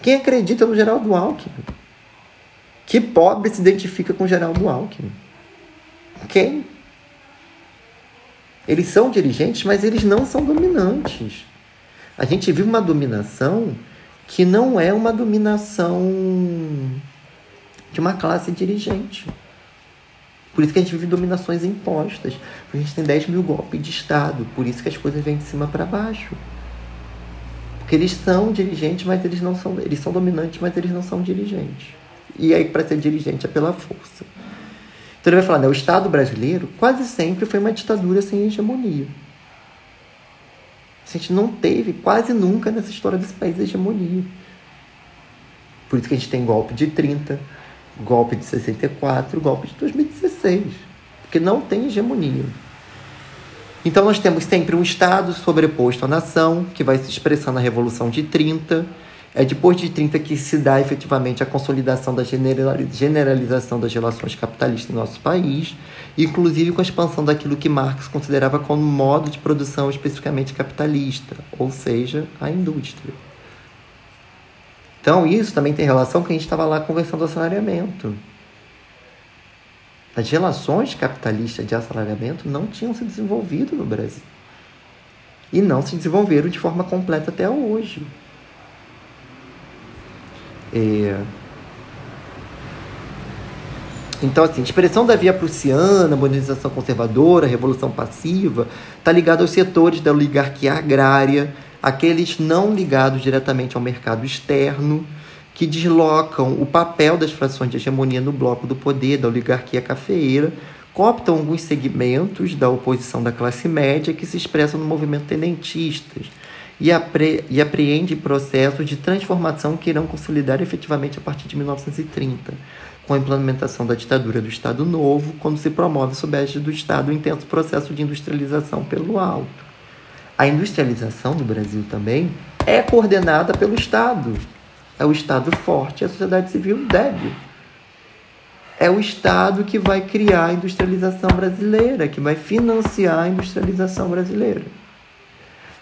Quem acredita no Geraldo Alckmin? Que pobre se identifica com Geraldo Alckmin? Quem? Eles são dirigentes, mas eles não são dominantes. A gente vive uma dominação que não é uma dominação de uma classe dirigente. Por isso que a gente vive dominações impostas. A gente tem 10 mil golpes de Estado. Por isso que as coisas vêm de cima para baixo. Porque eles são dirigentes, mas eles não são. Eles são dominantes, mas eles não são dirigentes. E aí, para ser dirigente, é pela força. Então ele vai falar, né? O Estado brasileiro quase sempre foi uma ditadura sem hegemonia. A gente não teve quase nunca nessa história desse país hegemonia. Por isso que a gente tem golpe de 30, golpe de 64, golpe de 2016. Porque não tem hegemonia. Então nós temos sempre um Estado sobreposto à nação, que vai se expressar na Revolução de 30. É depois de 30 que se dá efetivamente a consolidação da generalização das relações capitalistas no nosso país inclusive com a expansão daquilo que Marx considerava como modo de produção especificamente capitalista, ou seja, a indústria. Então, isso também tem relação com que a gente estava lá conversando do assalariamento. As relações capitalistas de assalariamento não tinham se desenvolvido no Brasil. E não se desenvolveram de forma completa até hoje. É, então, assim, expressão da via prussiana, modernização conservadora, revolução passiva, está ligada aos setores da oligarquia agrária, aqueles não ligados diretamente ao mercado externo, que deslocam o papel das frações de hegemonia no bloco do poder da oligarquia cafeeira, cooptam alguns segmentos da oposição da classe média que se expressam no movimento tenentistas e, apre e apreende processos de transformação que irão consolidar efetivamente a partir de 1930 com a implementação da ditadura do Estado Novo, quando se promove sob a do Estado o intenso processo de industrialização pelo alto. A industrialização no Brasil também é coordenada pelo Estado. É o Estado forte a sociedade civil débil. É o Estado que vai criar a industrialização brasileira, que vai financiar a industrialização brasileira.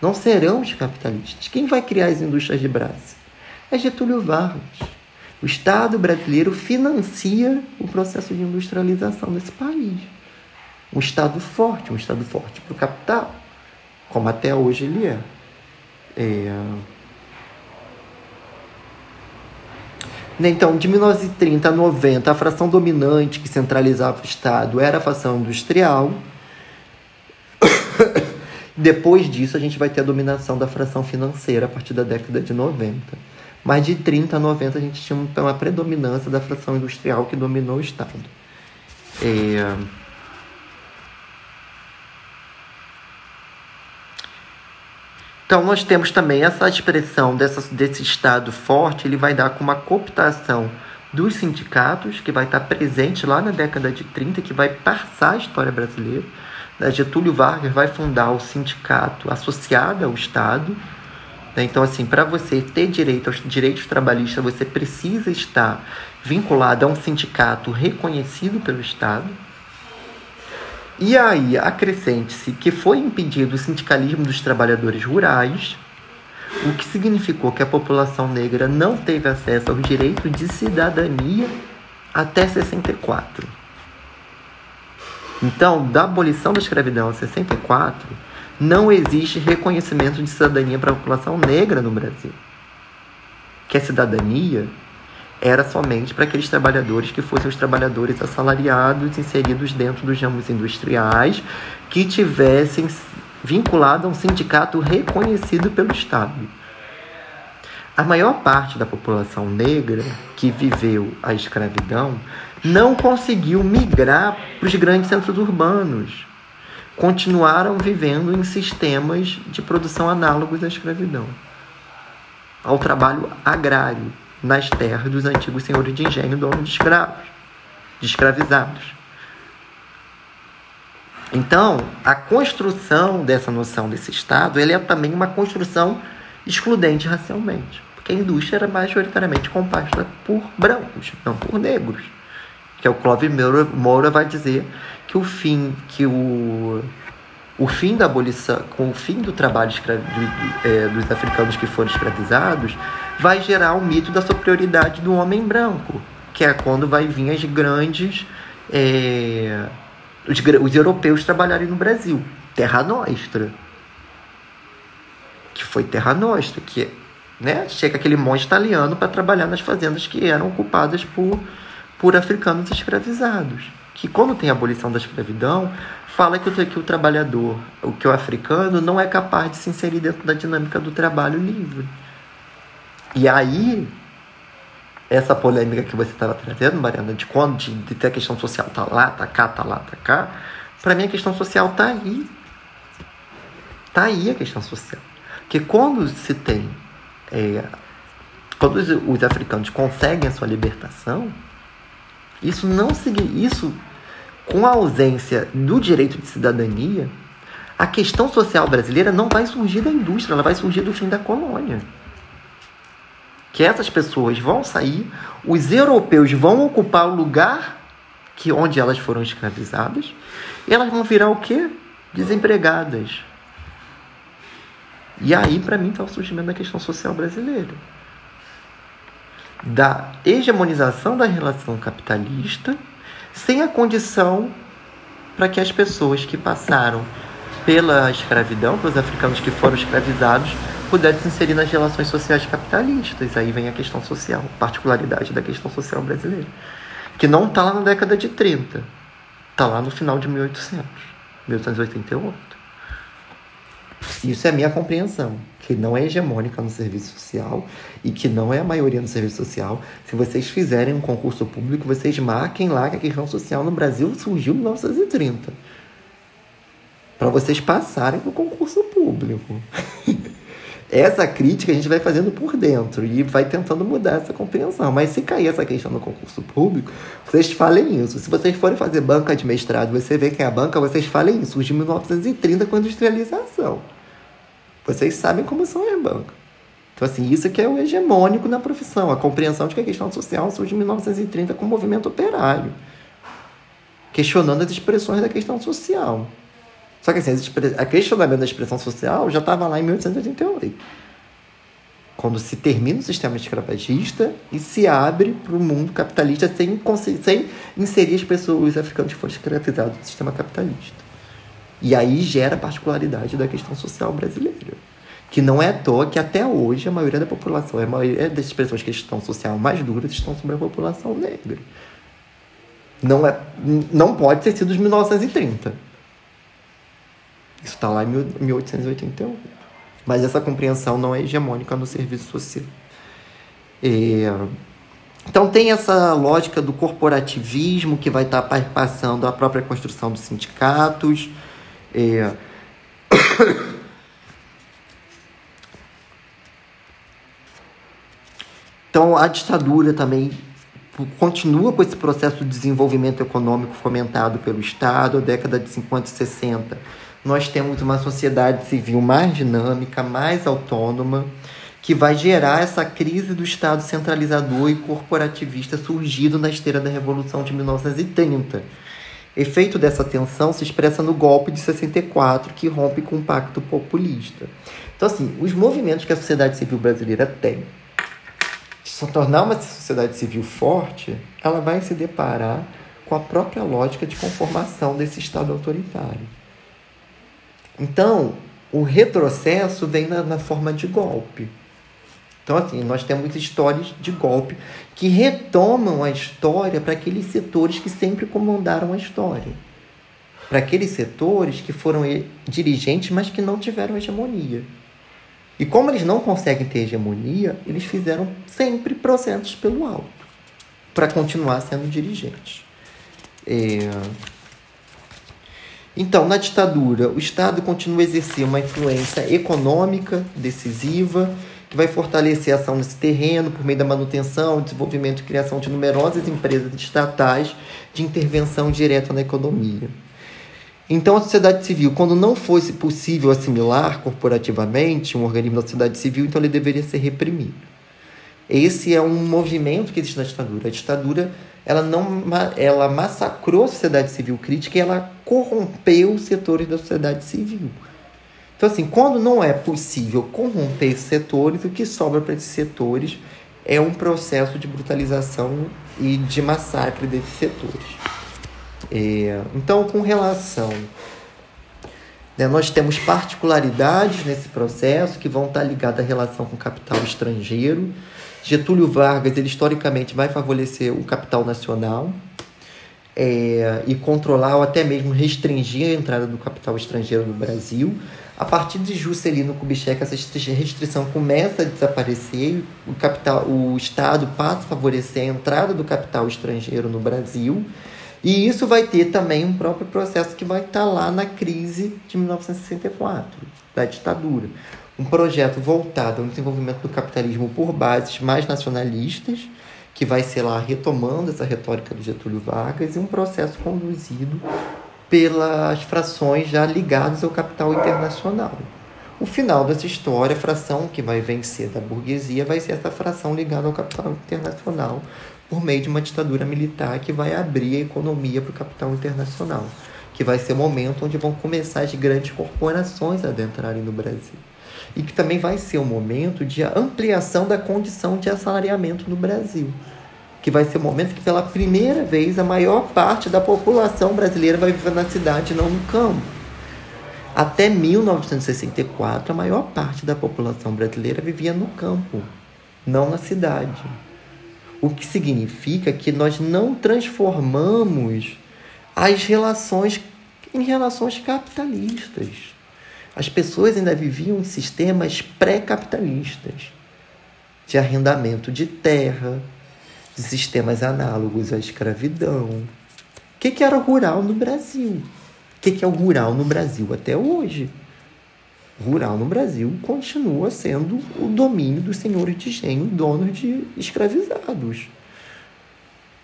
Não serão os capitalistas. Quem vai criar as indústrias de Brás? É Getúlio Vargas. O Estado brasileiro financia o processo de industrialização desse país. Um Estado forte, um Estado forte para o capital, como até hoje ele é. é... Então, de 1930 a 90, a fração dominante que centralizava o Estado era a fração industrial. Depois disso, a gente vai ter a dominação da fração financeira a partir da década de 90 mas de 30 a 90 a gente tinha uma predominância da fração industrial que dominou o Estado. É... Então, nós temos também essa expressão dessa, desse Estado forte, ele vai dar com uma cooptação dos sindicatos, que vai estar presente lá na década de 30, que vai passar a história brasileira. Getúlio Vargas vai fundar o sindicato associado ao Estado, né? Então, assim, para você ter direito aos direitos trabalhistas, você precisa estar vinculado a um sindicato reconhecido pelo Estado. E aí, acrescente-se que foi impedido o sindicalismo dos trabalhadores rurais, o que significou que a população negra não teve acesso ao direito de cidadania até 64. Então, da abolição da escravidão a 64, não existe reconhecimento de cidadania para a população negra no Brasil. Que a cidadania era somente para aqueles trabalhadores que fossem os trabalhadores assalariados inseridos dentro dos ramos industriais que tivessem vinculado a um sindicato reconhecido pelo Estado. A maior parte da população negra que viveu a escravidão não conseguiu migrar para os grandes centros urbanos continuaram vivendo em sistemas de produção análogos à escravidão, ao trabalho agrário nas terras dos antigos senhores de engenho, donos de escravos, de escravizados. Então, a construção dessa noção desse Estado ele é também uma construção excludente racialmente, porque a indústria era majoritariamente composta por brancos, não por negros. Que é o Clóvis Moura, vai dizer que o fim, que o, o fim da abolição, com o fim do trabalho do, é, dos africanos que foram escravizados, vai gerar o mito da superioridade do homem branco, que é quando vai vir as grandes. É, os, os europeus trabalharem no Brasil. Terra Nostra. Que foi Terra Nostra, que né, chega aquele monte italiano para trabalhar nas fazendas que eram ocupadas por, por africanos escravizados. Que quando tem a abolição da escravidão, fala que o, que o trabalhador, o que o africano, não é capaz de se inserir dentro da dinâmica do trabalho livre. E aí, essa polêmica que você estava trazendo, Mariana, de quando de, de ter a questão social tá lá, tá cá, tá lá, tá cá, para mim a questão social tá aí. Tá aí a questão social. Porque quando se tem. É, quando os, os, africanos conseguem a sua libertação, isso não isso com a ausência do direito de cidadania, a questão social brasileira não vai surgir da indústria, ela vai surgir do fim da colônia que essas pessoas vão sair, os europeus vão ocupar o lugar que onde elas foram escravizadas, e elas vão virar o quê? Desempregadas. E aí, para mim, está o surgimento da questão social brasileira. Da hegemonização da relação capitalista, sem a condição para que as pessoas que passaram pela escravidão, pelos africanos que foram escravizados, pudesse se inserir nas relações sociais capitalistas. Aí vem a questão social, particularidade da questão social brasileira. Que não está lá na década de 30, está lá no final de 1800, 1888. Isso é a minha compreensão, que não é hegemônica no serviço social e que não é a maioria no serviço social. Se vocês fizerem um concurso público, vocês marquem lá que a questão social no Brasil surgiu em 1930. Para vocês passarem no concurso público. essa crítica a gente vai fazendo por dentro e vai tentando mudar essa compreensão. Mas se cair essa questão no concurso público, vocês falem isso. Se vocês forem fazer banca de mestrado, você vê que é a banca, vocês falem isso. Surge em 1930 com a industrialização. Vocês sabem como são as bancas. Então, assim, isso que é o hegemônico na profissão. A compreensão de que a questão social surge em 1930 com o movimento operário. Questionando as expressões da questão social. Só que assim, a questionamento da expressão social já estava lá em 1888. Quando se termina o sistema escravagista e se abre para o mundo capitalista sem, sem inserir as pessoas africanas que foram escravizadas no sistema capitalista. E aí gera a particularidade da questão social brasileira. Que não é à toa que até hoje a maioria da população, a maioria das pessoas que estão social mais duras estão sobre a população negra. Não, é, não pode ter sido os 1930 isso está lá em 1888. Mas essa compreensão não é hegemônica no serviço social. É... Então tem essa lógica do corporativismo que vai estar tá passando a própria construção dos sindicatos. É... Então a ditadura também continua com esse processo de desenvolvimento econômico fomentado pelo Estado, a década de 50 e 60 nós temos uma sociedade civil mais dinâmica, mais autônoma, que vai gerar essa crise do Estado centralizador e corporativista surgido na esteira da Revolução de 1930. Efeito dessa tensão se expressa no golpe de 64, que rompe com o pacto populista. Então, assim, os movimentos que a sociedade civil brasileira tem se tornar uma sociedade civil forte, ela vai se deparar com a própria lógica de conformação desse Estado autoritário. Então, o retrocesso vem na, na forma de golpe. Então, assim, nós temos histórias de golpe que retomam a história para aqueles setores que sempre comandaram a história. Para aqueles setores que foram dirigentes, mas que não tiveram hegemonia. E como eles não conseguem ter hegemonia, eles fizeram sempre processos pelo alto para continuar sendo dirigentes. É... Então, na ditadura, o Estado continua a exercer uma influência econômica decisiva, que vai fortalecer a ação nesse terreno por meio da manutenção, desenvolvimento e criação de numerosas empresas estatais de intervenção direta na economia. Então, a sociedade civil, quando não fosse possível assimilar corporativamente um organismo da sociedade civil, então ele deveria ser reprimido. Esse é um movimento que existe na ditadura. A ditadura ela não ela massacrou a sociedade civil crítica e ela corrompeu os setores da sociedade civil. Então, assim, quando não é possível corromper esses setores, o que sobra para esses setores é um processo de brutalização e de massacre desses setores. É, então, com relação. Né, nós temos particularidades nesse processo que vão estar ligadas à relação com o capital estrangeiro. Getúlio Vargas, ele historicamente vai favorecer o capital nacional é, e controlar ou até mesmo restringir a entrada do capital estrangeiro no Brasil. A partir de Juscelino Kubitschek, essa restrição começa a desaparecer, o, capital, o Estado passa a favorecer a entrada do capital estrangeiro no Brasil. E isso vai ter também um próprio processo que vai estar lá na crise de 1964, da ditadura. Um projeto voltado ao desenvolvimento do capitalismo por bases mais nacionalistas, que vai ser lá retomando essa retórica do Getúlio Vargas, e um processo conduzido pelas frações já ligadas ao capital internacional. O final dessa história, a fração que vai vencer da burguesia vai ser essa fração ligada ao capital internacional por meio de uma ditadura militar que vai abrir a economia para o capital internacional, que vai ser o momento onde vão começar as grandes corporações a adentrarem no Brasil. E que também vai ser o momento de ampliação da condição de assalariamento no Brasil que vai ser o momento que pela primeira vez a maior parte da população brasileira vai viver na cidade, não no campo. Até 1964, a maior parte da população brasileira vivia no campo, não na cidade. O que significa que nós não transformamos as relações em relações capitalistas. As pessoas ainda viviam em sistemas pré-capitalistas de arrendamento de terra, de sistemas análogos à escravidão. O que, que era rural no Brasil? O que, que é o rural no Brasil até hoje? Rural no Brasil continua sendo o domínio dos senhores de engenho, donos de escravizados.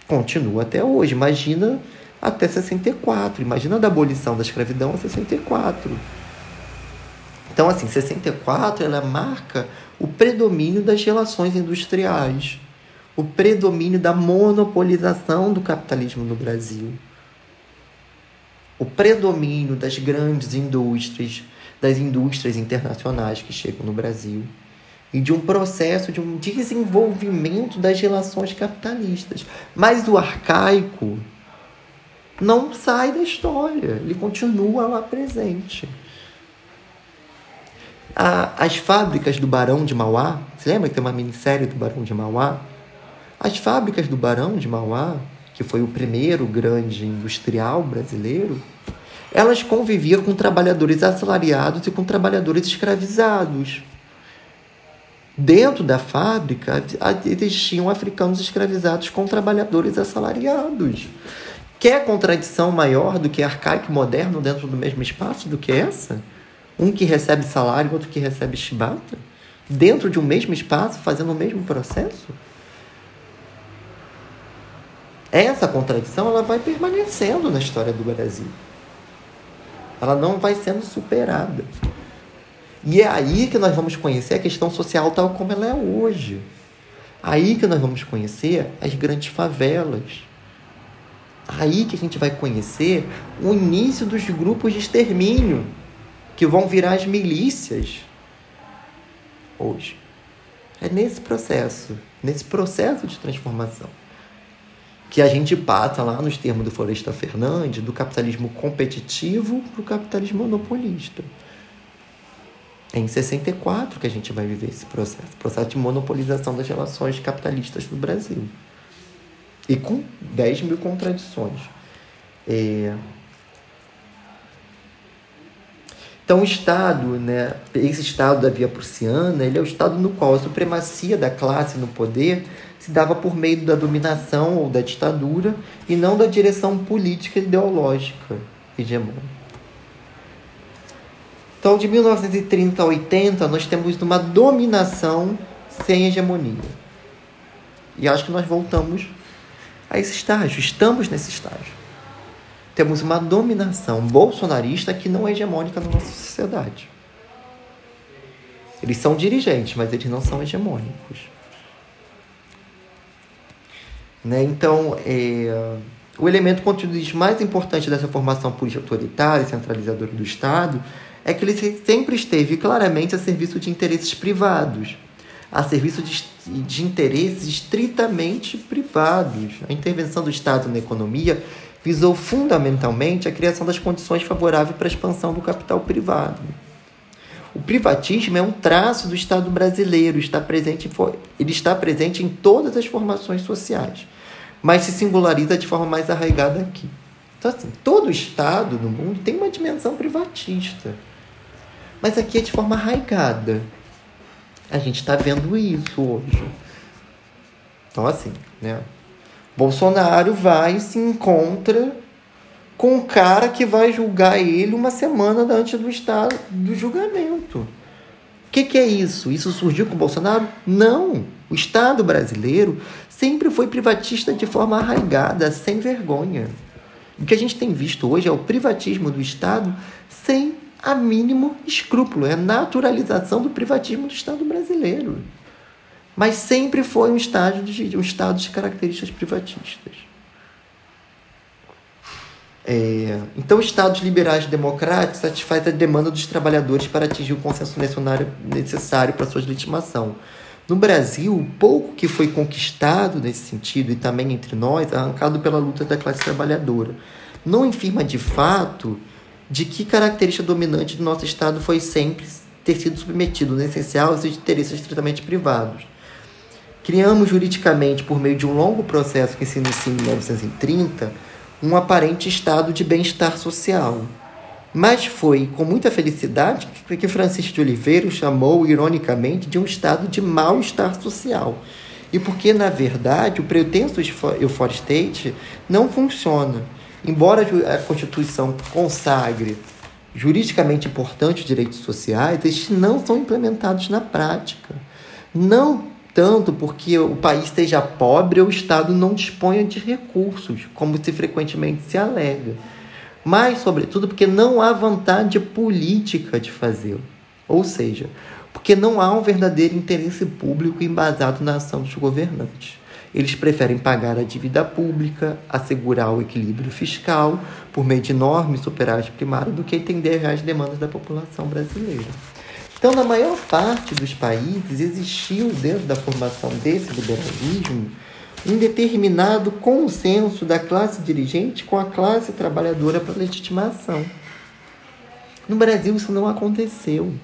Continua até hoje. Imagina até 64. Imagina da abolição da escravidão a 64. Então, assim, 64 ela marca o predomínio das relações industriais o predomínio da monopolização do capitalismo no Brasil, o predomínio das grandes indústrias, das indústrias internacionais que chegam no Brasil e de um processo de um desenvolvimento das relações capitalistas. Mas o arcaico não sai da história, ele continua lá presente. as fábricas do Barão de Mauá, você lembra que tem uma minissérie do Barão de Mauá? As fábricas do Barão de Mauá, que foi o primeiro grande industrial brasileiro, elas conviviam com trabalhadores assalariados e com trabalhadores escravizados. Dentro da fábrica existiam africanos escravizados com trabalhadores assalariados. Quer contradição maior do que arcaico e moderno dentro do mesmo espaço do que essa? Um que recebe salário outro que recebe chibata? Dentro de um mesmo espaço, fazendo o mesmo processo? Essa contradição ela vai permanecendo na história do Brasil. Ela não vai sendo superada. E é aí que nós vamos conhecer a questão social tal como ela é hoje. Aí que nós vamos conhecer as grandes favelas. Aí que a gente vai conhecer o início dos grupos de extermínio, que vão virar as milícias hoje. É nesse processo, nesse processo de transformação que a gente passa lá nos termos do Floresta Fernandes, do capitalismo competitivo para o capitalismo monopolista. É em 64 que a gente vai viver esse processo, processo de monopolização das relações capitalistas no Brasil. E com 10 mil contradições. É... Então, o Estado, né, esse Estado da Via Prussiana, ele é o Estado no qual a supremacia da classe no poder se dava por meio da dominação ou da ditadura e não da direção política e ideológica hegemônica. Então, de 1930 a 80, nós temos uma dominação sem hegemonia. E acho que nós voltamos a esse estágio, estamos nesse estágio. Temos uma dominação bolsonarista que não é hegemônica na nossa sociedade. Eles são dirigentes, mas eles não são hegemônicos. Né? Então, é, o elemento conteudista mais importante dessa formação política autoritária e centralizadora do Estado é que ele sempre esteve claramente a serviço de interesses privados, a serviço de de interesses estritamente privados. A intervenção do Estado na economia visou fundamentalmente a criação das condições favoráveis para a expansão do capital privado. O privatismo é um traço do Estado brasileiro, está presente, ele está presente em todas as formações sociais, mas se singulariza de forma mais arraigada aqui. Então, assim, todo Estado no mundo tem uma dimensão privatista, mas aqui é de forma arraigada. A gente está vendo isso hoje. Então, assim, né? Bolsonaro vai e se encontra com um cara que vai julgar ele uma semana antes do estado do julgamento. O que, que é isso? Isso surgiu com o Bolsonaro? Não. O Estado brasileiro sempre foi privatista de forma arraigada, sem vergonha. O que a gente tem visto hoje é o privatismo do Estado sem a mínimo escrúpulo, é a naturalização do privatismo do Estado brasileiro. Mas sempre foi um Estado de, um estado de características privatistas. É, então, Estados liberais democráticos satisfaz a demanda dos trabalhadores para atingir o consenso necessário para sua legitimação. No Brasil, pouco que foi conquistado nesse sentido, e também entre nós, arrancado pela luta da classe trabalhadora. Não afirma de fato de que característica dominante do nosso Estado foi sempre ter sido submetido, no essencial, aos interesses estritamente privados. Criamos juridicamente, por meio de um longo processo que se inicia em 1930, um aparente estado de bem-estar social. Mas foi com muita felicidade que Francisco de Oliveira chamou, ironicamente, de um estado de mal-estar social. E porque, na verdade, o pretenso Euphor State não funciona. Embora a Constituição consagre juridicamente importantes direitos sociais, estes não são implementados na prática. Não tanto porque o país esteja pobre ou o Estado não disponha de recursos, como se frequentemente se alega, mas, sobretudo, porque não há vontade política de fazê-lo. Ou seja, porque não há um verdadeiro interesse público embasado na ação dos governantes. Eles preferem pagar a dívida pública, assegurar o equilíbrio fiscal por meio de enormes superávit primário do que entender as demandas da população brasileira. Então, na maior parte dos países, existiu dentro da formação desse liberalismo um determinado consenso da classe dirigente com a classe trabalhadora para legitimação. No Brasil, isso não aconteceu.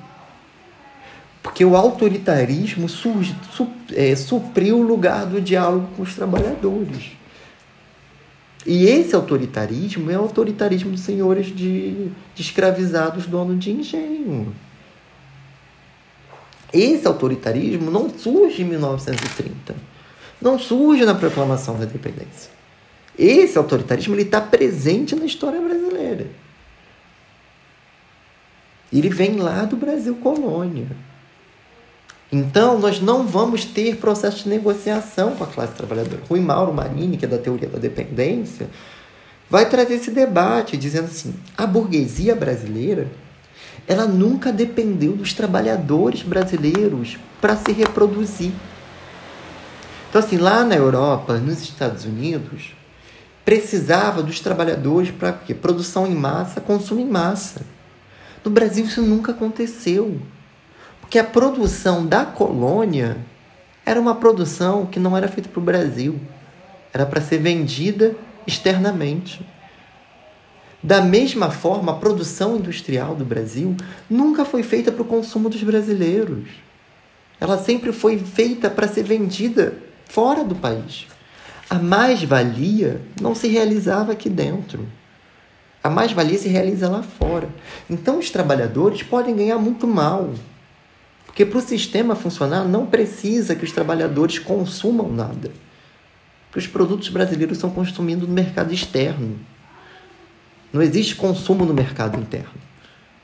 Porque o autoritarismo surge, su, é, supriu o lugar do diálogo com os trabalhadores. E esse autoritarismo é o autoritarismo dos senhores de, de escravizados, donos de engenho. Esse autoritarismo não surge em 1930. Não surge na proclamação da independência. Esse autoritarismo está presente na história brasileira. Ele vem lá do Brasil colônia. Então, nós não vamos ter processo de negociação com a classe trabalhadora. Rui Mauro Marini, que é da teoria da dependência, vai trazer esse debate dizendo assim: a burguesia brasileira ela nunca dependeu dos trabalhadores brasileiros para se reproduzir. Então, assim, lá na Europa, nos Estados Unidos, precisava dos trabalhadores para quê? Produção em massa, consumo em massa. No Brasil, isso nunca aconteceu. Porque a produção da colônia era uma produção que não era feita para o Brasil, era para ser vendida externamente. Da mesma forma, a produção industrial do Brasil nunca foi feita para o consumo dos brasileiros. Ela sempre foi feita para ser vendida fora do país. A mais-valia não se realizava aqui dentro. A mais-valia se realiza lá fora. Então, os trabalhadores podem ganhar muito mal. Porque para o sistema funcionar, não precisa que os trabalhadores consumam nada. Porque os produtos brasileiros são consumidos no mercado externo. Não existe consumo no mercado interno.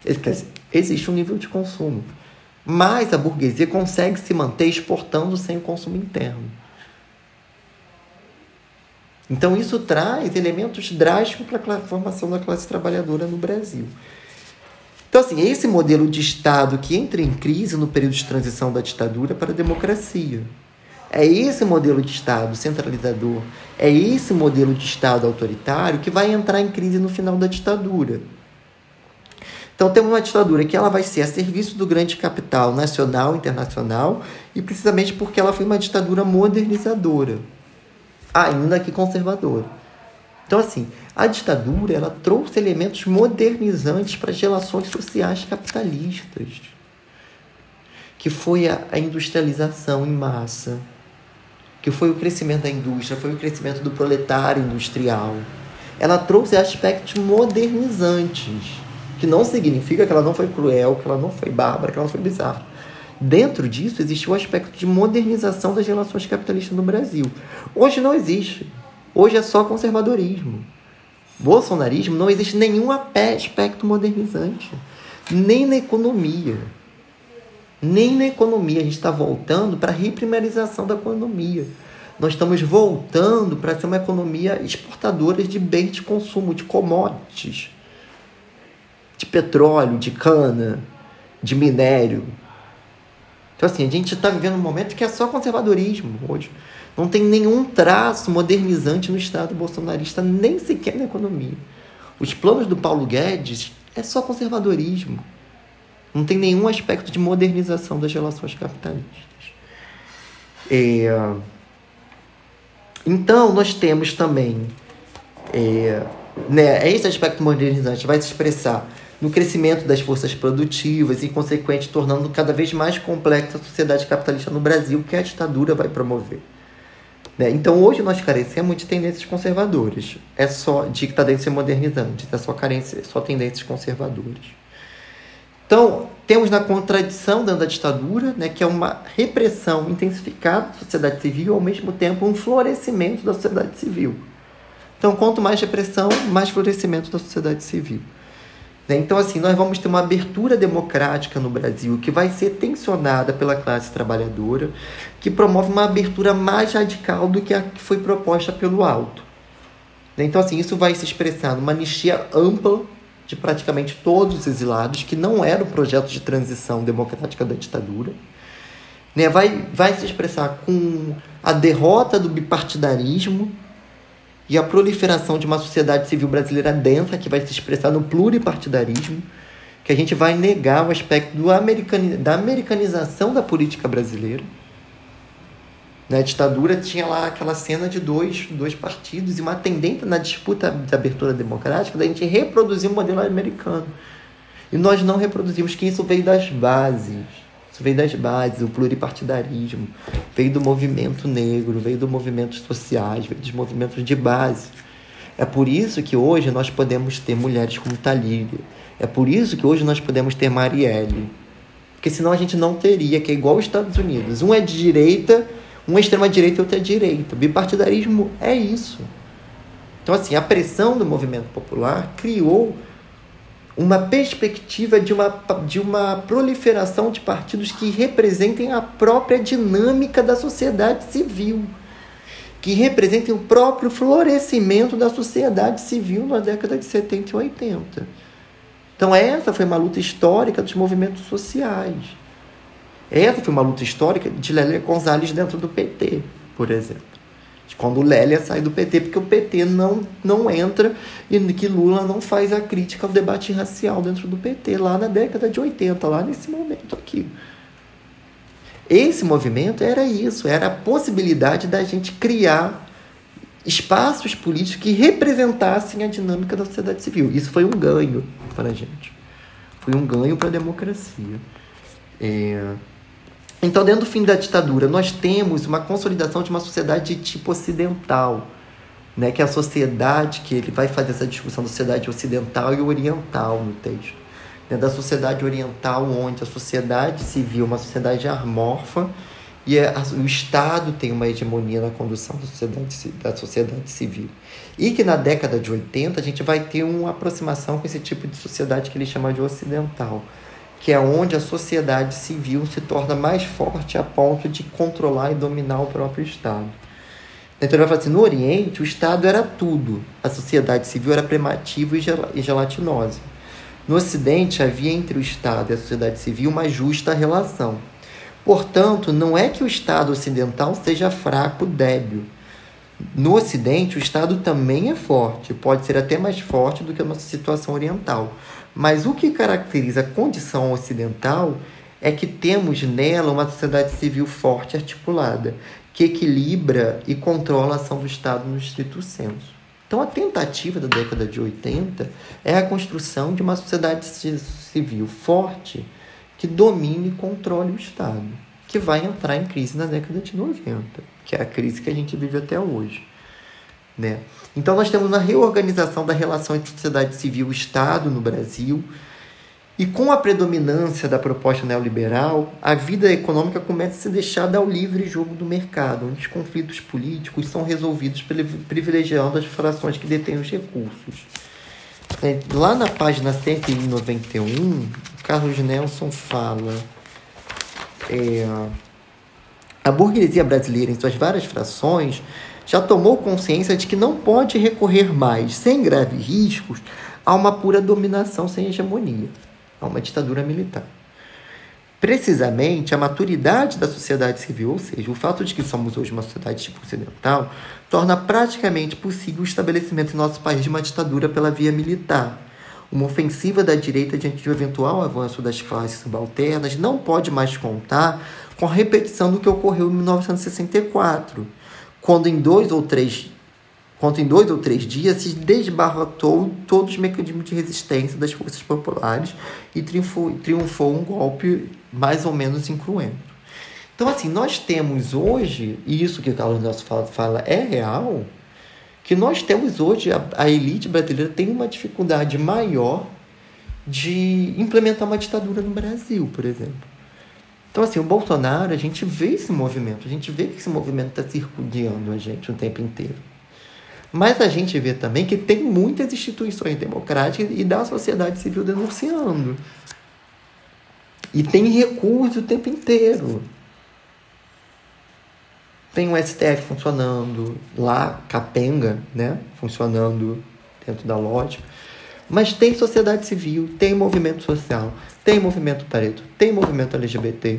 Dizer, existe um nível de consumo. Mas a burguesia consegue se manter exportando sem o consumo interno. Então, isso traz elementos drásticos para a formação da classe trabalhadora no Brasil. Então, assim, esse modelo de Estado que entra em crise no período de transição da ditadura para a democracia. É esse modelo de Estado centralizador, é esse modelo de Estado autoritário que vai entrar em crise no final da ditadura. Então temos uma ditadura que ela vai ser a serviço do grande capital nacional e internacional, e precisamente porque ela foi uma ditadura modernizadora, ainda que conservadora. Então assim, a ditadura ela trouxe elementos modernizantes para as relações sociais capitalistas, que foi a industrialização em massa, que foi o crescimento da indústria, foi o crescimento do proletário industrial. Ela trouxe aspectos modernizantes que não significa que ela não foi cruel, que ela não foi bárbara, que ela foi bizarra. Dentro disso existiu o aspecto de modernização das relações capitalistas no Brasil. Hoje não existe. Hoje é só conservadorismo. Bolsonarismo não existe nenhum aspecto modernizante, nem na economia. Nem na economia. A gente está voltando para a reprimarização da economia. Nós estamos voltando para ser uma economia exportadora de bens de consumo, de commodities de petróleo, de cana, de minério. Então, assim, a gente está vivendo um momento que é só conservadorismo hoje. Não tem nenhum traço modernizante no Estado bolsonarista, nem sequer na economia. Os planos do Paulo Guedes é só conservadorismo. Não tem nenhum aspecto de modernização das relações capitalistas. É... Então, nós temos também. É... Né, esse aspecto modernizante vai se expressar no crescimento das forças produtivas e, consequente, tornando cada vez mais complexa a sociedade capitalista no Brasil, que a ditadura vai promover. Né? Então, hoje nós carecemos de tendências conservadoras. É só de tendências modernizantes, é só, carência, só tendências conservadoras. Então, temos na contradição da ditadura, né, que é uma repressão intensificada da sociedade civil ao mesmo tempo, um florescimento da sociedade civil. Então, quanto mais repressão, mais florescimento da sociedade civil. Né? Então, assim, nós vamos ter uma abertura democrática no Brasil que vai ser tensionada pela classe trabalhadora, que promove uma abertura mais radical do que a que foi proposta pelo alto. Né? Então, assim, isso vai se expressar numa anistia ampla de praticamente todos os exilados, que não era o projeto de transição democrática da ditadura. Né? Vai, vai se expressar com a derrota do bipartidarismo, e a proliferação de uma sociedade civil brasileira densa, que vai se expressar no pluripartidarismo, que a gente vai negar o aspecto do americani da americanização da política brasileira. Na ditadura tinha lá aquela cena de dois, dois partidos e uma tendência na disputa de abertura democrática da gente reproduzir o modelo americano. E nós não reproduzimos, que isso veio das bases. Isso veio das bases, o pluripartidarismo, veio do movimento negro, veio dos movimentos sociais, veio dos movimentos de base. É por isso que hoje nós podemos ter mulheres como Talíria. É por isso que hoje nós podemos ter Marielle. Porque senão a gente não teria, que é igual os Estados Unidos. Um é de direita, um é extrema-direita e outro é direita. O bipartidarismo é isso. Então, assim, a pressão do movimento popular criou uma perspectiva de uma, de uma proliferação de partidos que representem a própria dinâmica da sociedade civil, que representem o próprio florescimento da sociedade civil na década de 70 e 80. Então, essa foi uma luta histórica dos movimentos sociais. Essa foi uma luta histórica de Lélia Gonzalez dentro do PT, por exemplo quando o Lélia sai do PT, porque o PT não, não entra e que Lula não faz a crítica ao debate racial dentro do PT, lá na década de 80, lá nesse momento aqui. Esse movimento era isso, era a possibilidade da gente criar espaços políticos que representassem a dinâmica da sociedade civil. Isso foi um ganho para a gente. Foi um ganho para a democracia. É... Então, dentro do fim da ditadura, nós temos uma consolidação de uma sociedade de tipo ocidental, né? que é a sociedade que ele vai fazer essa discussão da sociedade ocidental e oriental no texto. Né? Da sociedade oriental, onde a sociedade civil é uma sociedade amorfa e é, o Estado tem uma hegemonia na condução da sociedade, da sociedade civil. E que na década de 80 a gente vai ter uma aproximação com esse tipo de sociedade que ele chama de ocidental que é onde a sociedade civil se torna mais forte a ponto de controlar e dominar o próprio Estado. Então ele vai falar assim, no Oriente o Estado era tudo, a sociedade civil era premativa e gelatinosa. No Ocidente havia entre o Estado e a sociedade civil uma justa relação. Portanto, não é que o Estado ocidental seja fraco, débil. No Ocidente, o Estado também é forte, pode ser até mais forte do que a nossa situação oriental Mas o que caracteriza a condição ocidental é que temos nela uma sociedade civil forte articulada, que equilibra e controla a ação do Estado no estrito senso. Então, a tentativa da década de 80 é a construção de uma sociedade civil forte que domine e controle o Estado, que vai entrar em crise na década de 90, que é a crise que a gente vive até hoje. Né? Então, nós temos uma reorganização da relação entre sociedade civil e Estado no Brasil. E com a predominância da proposta neoliberal, a vida econômica começa a se deixar ao livre jogo do mercado, onde os conflitos políticos são resolvidos privilegiando as frações que detêm os recursos. É, lá na página 191, Carlos Nelson fala. É, a burguesia brasileira, em suas várias frações, já tomou consciência de que não pode recorrer mais, sem graves riscos, a uma pura dominação sem hegemonia, a uma ditadura militar. Precisamente, a maturidade da sociedade civil, ou seja, o fato de que somos hoje uma sociedade tipo ocidental, torna praticamente possível o estabelecimento em nosso país de uma ditadura pela via militar. Uma ofensiva da direita diante de um eventual avanço das classes subalternas não pode mais contar com a repetição do que ocorreu em 1964 quando em dois ou três quando em dois ou três dias se desbaratou todos os mecanismos de resistência das forças populares e triunfou, triunfou um golpe mais ou menos incruento. Então, assim, nós temos hoje, e isso que o Carlos Nelson fala, fala é real, que nós temos hoje, a, a elite brasileira tem uma dificuldade maior de implementar uma ditadura no Brasil, por exemplo. Então, assim, o Bolsonaro, a gente vê esse movimento, a gente vê que esse movimento está circundando a gente o tempo inteiro. Mas a gente vê também que tem muitas instituições democráticas e da sociedade civil denunciando. E tem recurso o tempo inteiro. Tem o STF funcionando, lá, capenga, né? Funcionando dentro da lógica. Mas tem sociedade civil, tem movimento social, tem movimento preto, tem movimento LGBT.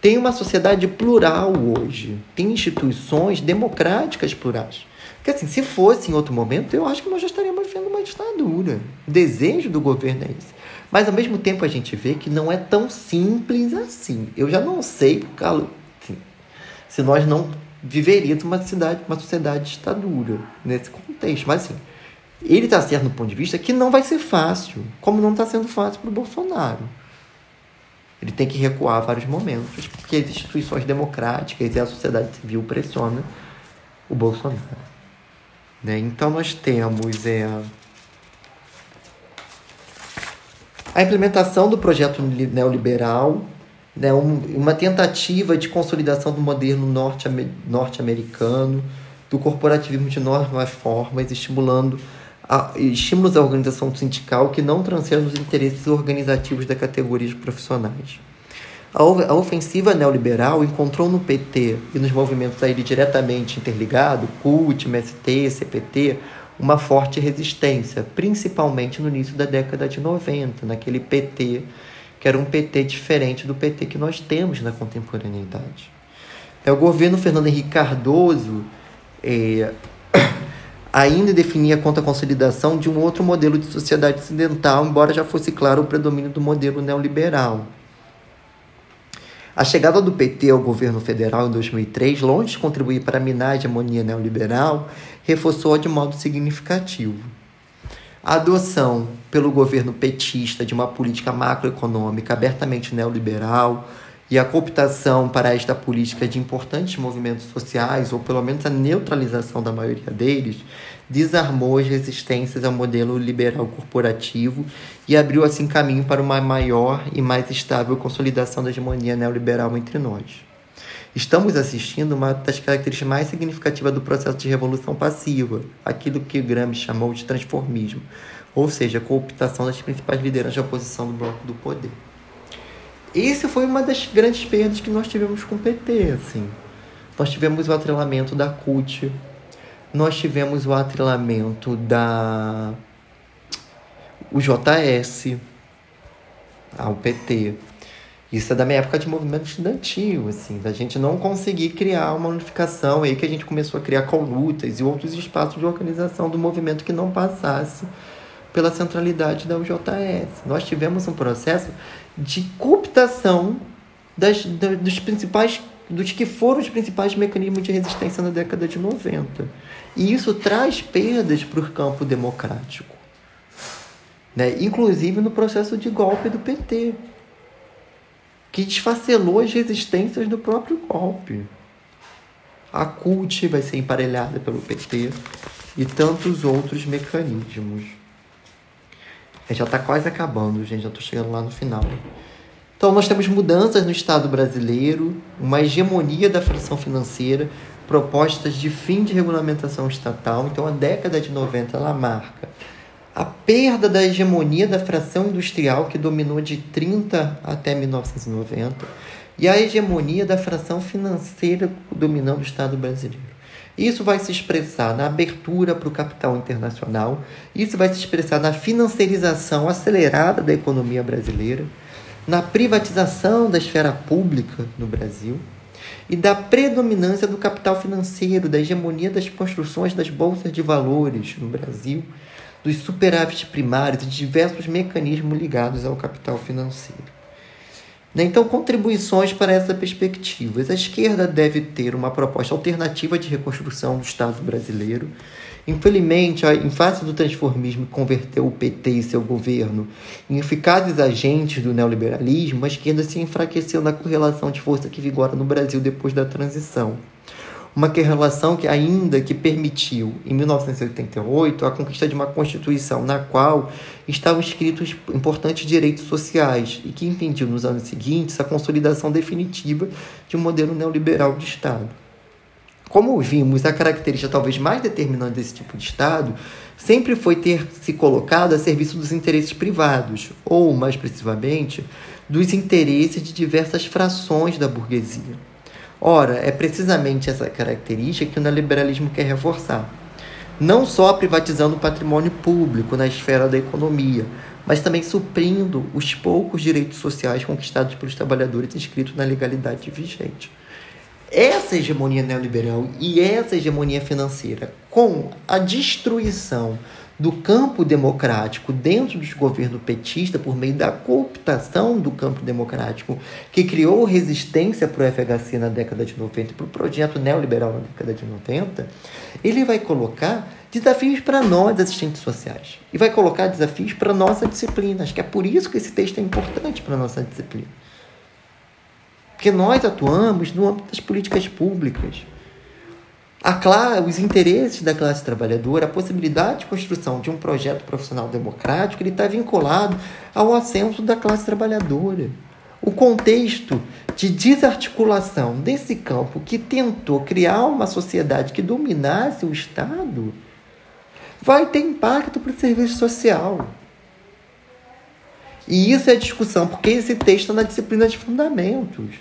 Tem uma sociedade plural hoje. Tem instituições democráticas plurais. Porque assim, se fosse em outro momento, eu acho que nós já estaríamos vivendo uma ditadura. O desejo do governo é esse. Mas ao mesmo tempo a gente vê que não é tão simples assim. Eu já não sei, Carlos, assim, se nós não viveríamos uma cidade, uma sociedade ditadura nesse contexto. Mas assim, ele está certo no ponto de vista que não vai ser fácil, como não está sendo fácil para o Bolsonaro. Ele tem que recuar vários momentos, porque as instituições democráticas e a sociedade civil pressionam o Bolsonaro. Né? Então nós temos é, a implementação do projeto neoliberal, né? Um, uma tentativa de consolidação do modelo norte-americano, do corporativismo de novas formas, estimulando a, estímulos à organização sindical que não transcendam os interesses organizativos da categoria de profissionais. A, a ofensiva neoliberal encontrou no PT e nos movimentos a ele diretamente interligado, CUT, MST, CPT, uma forte resistência, principalmente no início da década de 90, naquele PT que era um PT diferente do PT que nós temos na contemporaneidade. É, o governo Fernando Henrique Cardoso é, ainda definia quanto à consolidação de um outro modelo de sociedade ocidental, embora já fosse claro o predomínio do modelo neoliberal. A chegada do PT ao governo federal em 2003, longe de contribuir para minar a hegemonia neoliberal, reforçou-a de modo significativo. A adoção pelo governo petista de uma política macroeconômica abertamente neoliberal, e a cooptação para esta política de importantes movimentos sociais, ou pelo menos a neutralização da maioria deles, desarmou as resistências ao modelo liberal corporativo e abriu assim caminho para uma maior e mais estável consolidação da hegemonia neoliberal entre nós. Estamos assistindo uma das características mais significativas do processo de revolução passiva, aquilo que Gramsci chamou de transformismo, ou seja, a cooptação das principais lideranças da oposição do bloco do poder. Esse foi uma das grandes perdas que nós tivemos com o PT, assim. Nós tivemos o atrelamento da CUT, nós tivemos o atrelamento da o JS ao PT. Isso é da minha época de movimento estudantil, assim, da gente não conseguir criar uma unificação, aí que a gente começou a criar colutas e outros espaços de organização do movimento que não passasse pela centralidade da UJS. Nós tivemos um processo de cooptação das, dos principais dos que foram os principais mecanismos de resistência na década de 90. E isso traz perdas para o campo democrático. Né? Inclusive no processo de golpe do PT, que desfacelou as resistências do próprio golpe. A CUT vai ser emparelhada pelo PT e tantos outros mecanismos. Já está quase acabando, gente. Já estou chegando lá no final. Então, nós temos mudanças no Estado brasileiro, uma hegemonia da fração financeira, propostas de fim de regulamentação estatal. Então, a década de 90 ela marca a perda da hegemonia da fração industrial, que dominou de 30 até 1990, e a hegemonia da fração financeira dominando o Estado brasileiro. Isso vai se expressar na abertura para o capital internacional, isso vai se expressar na financiarização acelerada da economia brasileira, na privatização da esfera pública no Brasil e da predominância do capital financeiro, da hegemonia das construções das bolsas de valores no Brasil, dos superávites primários e diversos mecanismos ligados ao capital financeiro. Né? Então, contribuições para essa perspectiva. A esquerda deve ter uma proposta alternativa de reconstrução do Estado brasileiro. Infelizmente, em face do transformismo que converteu o PT e seu governo em eficazes agentes do neoliberalismo, a esquerda se enfraqueceu na correlação de força que vigora no Brasil depois da transição uma relação que ainda que permitiu, em 1988, a conquista de uma Constituição na qual estavam escritos importantes direitos sociais e que impediu nos anos seguintes a consolidação definitiva de um modelo neoliberal de Estado. Como vimos, a característica talvez mais determinante desse tipo de Estado sempre foi ter se colocado a serviço dos interesses privados, ou, mais precisamente, dos interesses de diversas frações da burguesia. Ora, é precisamente essa característica que o neoliberalismo quer reforçar. Não só privatizando o patrimônio público na esfera da economia, mas também suprindo os poucos direitos sociais conquistados pelos trabalhadores inscritos na legalidade vigente. Essa hegemonia neoliberal e essa hegemonia financeira, com a destruição do campo democrático dentro dos governos petistas por meio da cooptação do campo democrático que criou resistência para o FHC na década de 90 e para o projeto neoliberal na década de 90, ele vai colocar desafios para nós, assistentes sociais, e vai colocar desafios para nossa disciplina. Acho que é por isso que esse texto é importante para nossa disciplina. Porque nós atuamos no âmbito das políticas públicas a os interesses da classe trabalhadora, a possibilidade de construção de um projeto profissional democrático, ele está vinculado ao ascenso da classe trabalhadora. O contexto de desarticulação desse campo que tentou criar uma sociedade que dominasse o Estado vai ter impacto para o serviço social. E isso é discussão, porque esse texto está na disciplina de fundamentos.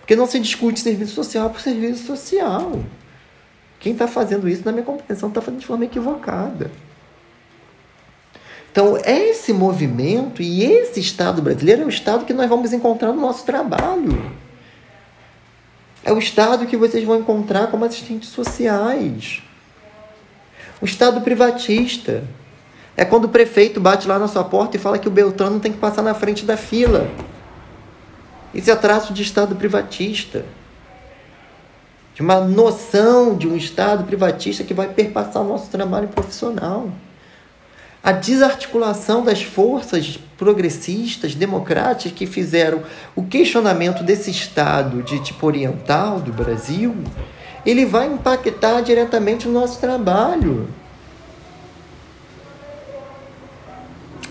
Porque não se discute serviço social por serviço social. Quem está fazendo isso, na minha compreensão, está fazendo de forma equivocada. Então, esse movimento e esse Estado brasileiro é o Estado que nós vamos encontrar no nosso trabalho. É o Estado que vocês vão encontrar como assistentes sociais. O Estado privatista. É quando o prefeito bate lá na sua porta e fala que o Beltrano tem que passar na frente da fila. Isso é traço de Estado privatista de uma noção de um Estado privatista que vai perpassar o nosso trabalho profissional. A desarticulação das forças progressistas, democráticas, que fizeram o questionamento desse Estado de tipo oriental do Brasil, ele vai impactar diretamente o nosso trabalho.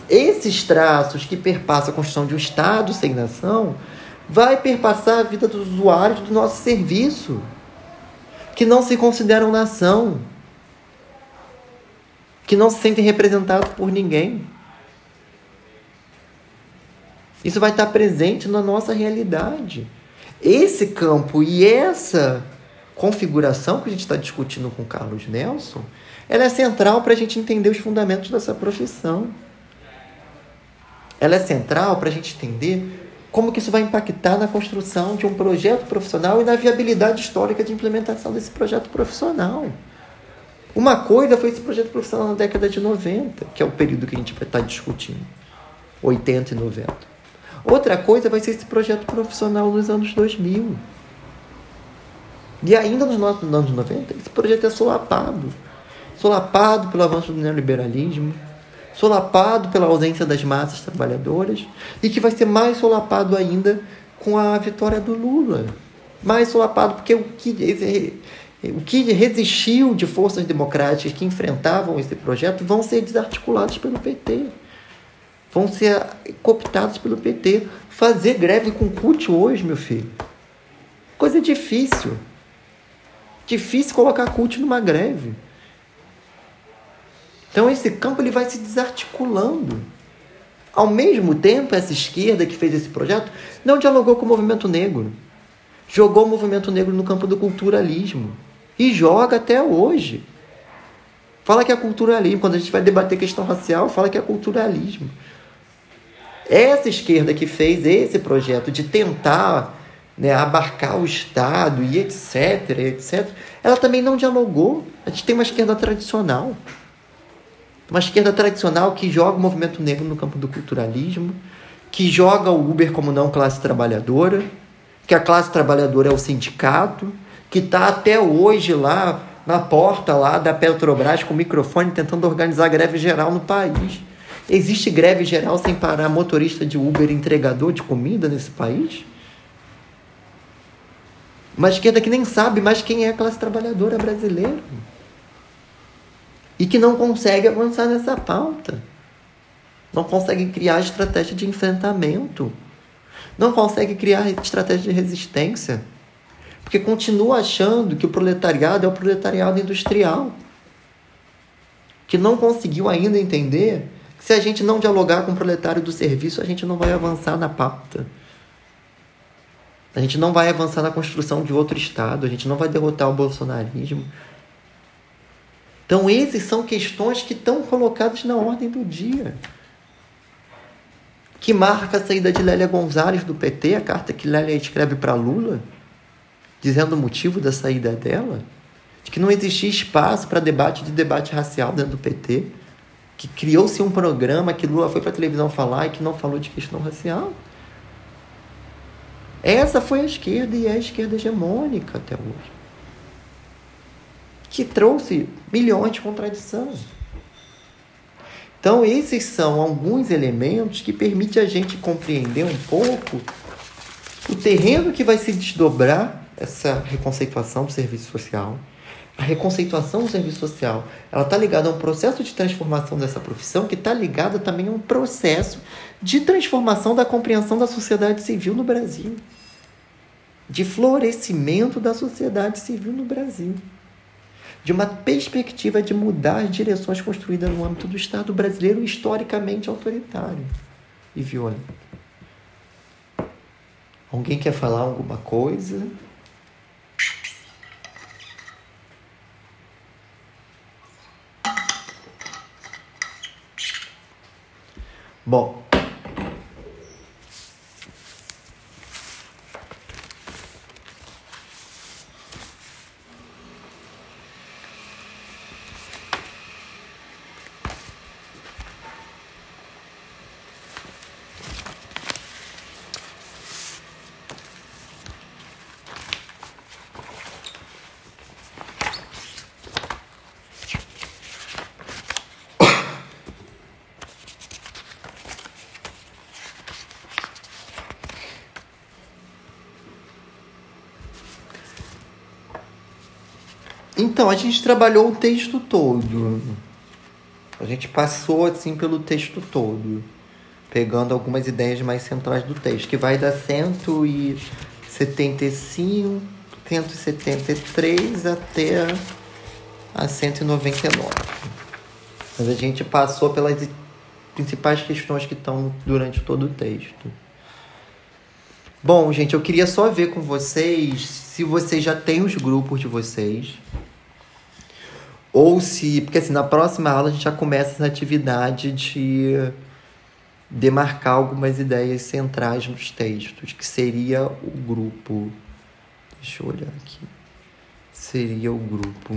Esses traços que perpassam a construção de um Estado sem nação vai perpassar a vida dos usuários do nosso serviço que não se consideram nação, que não se sentem representados por ninguém. Isso vai estar presente na nossa realidade. Esse campo e essa configuração que a gente está discutindo com Carlos Nelson, ela é central para a gente entender os fundamentos dessa profissão. Ela é central para a gente entender como que isso vai impactar na construção de um projeto profissional e na viabilidade histórica de implementação desse projeto profissional. Uma coisa foi esse projeto profissional na década de 90, que é o período que a gente vai estar discutindo. 80 e 90. Outra coisa vai ser esse projeto profissional nos anos 2000. E ainda nos anos 90, esse projeto é solapado. Solapado pelo avanço do neoliberalismo, solapado pela ausência das massas trabalhadoras e que vai ser mais solapado ainda com a vitória do Lula. Mais solapado porque o que, o que resistiu de forças democráticas que enfrentavam esse projeto vão ser desarticulados pelo PT. Vão ser cooptados pelo PT. Fazer greve com CUT hoje, meu filho, coisa difícil. Difícil colocar CUT numa greve. Então esse campo ele vai se desarticulando. Ao mesmo tempo, essa esquerda que fez esse projeto não dialogou com o movimento negro. Jogou o movimento negro no campo do culturalismo. E joga até hoje. Fala que é culturalismo. Quando a gente vai debater questão racial, fala que é culturalismo. Essa esquerda que fez esse projeto de tentar né, abarcar o Estado e etc, etc, ela também não dialogou. A gente tem uma esquerda tradicional. Uma esquerda tradicional que joga o movimento negro no campo do culturalismo, que joga o Uber como não classe trabalhadora, que a classe trabalhadora é o sindicato, que está até hoje lá na porta lá da Petrobras com o microfone tentando organizar greve geral no país. Existe greve geral sem parar motorista de Uber entregador de comida nesse país? Uma esquerda que nem sabe mais quem é a classe trabalhadora brasileira e que não consegue avançar nessa pauta. Não consegue criar estratégia de enfrentamento. Não consegue criar estratégia de resistência. Porque continua achando que o proletariado é o proletariado industrial. Que não conseguiu ainda entender que se a gente não dialogar com o proletário do serviço, a gente não vai avançar na pauta. A gente não vai avançar na construção de outro Estado, a gente não vai derrotar o bolsonarismo, então, essas são questões que estão colocadas na ordem do dia. Que marca a saída de Lélia Gonzalez do PT, a carta que Lélia escreve para Lula, dizendo o motivo da saída dela, de que não existia espaço para debate de debate racial dentro do PT, que criou-se um programa que Lula foi para a televisão falar e que não falou de questão racial. Essa foi a esquerda e é a esquerda hegemônica até hoje que trouxe milhões de contradições. Então, esses são alguns elementos que permitem a gente compreender um pouco o terreno que vai se desdobrar essa reconceituação do serviço social. A reconceituação do serviço social, ela está ligada a um processo de transformação dessa profissão que está ligada também a um processo de transformação da compreensão da sociedade civil no Brasil, de florescimento da sociedade civil no Brasil de uma perspectiva de mudar as direções construídas no âmbito do Estado brasileiro historicamente autoritário e violento. Alguém quer falar alguma coisa? Bom, A gente trabalhou o texto todo. A gente passou assim pelo texto todo, pegando algumas ideias mais centrais do texto, que vai da 175, 173 até a 199. Mas a gente passou pelas principais questões que estão durante todo o texto. Bom, gente, eu queria só ver com vocês se vocês já têm os grupos de vocês. Ou se. Porque assim, na próxima aula a gente já começa essa atividade de demarcar algumas ideias centrais nos textos, que seria o grupo. Deixa eu olhar aqui. Seria o grupo.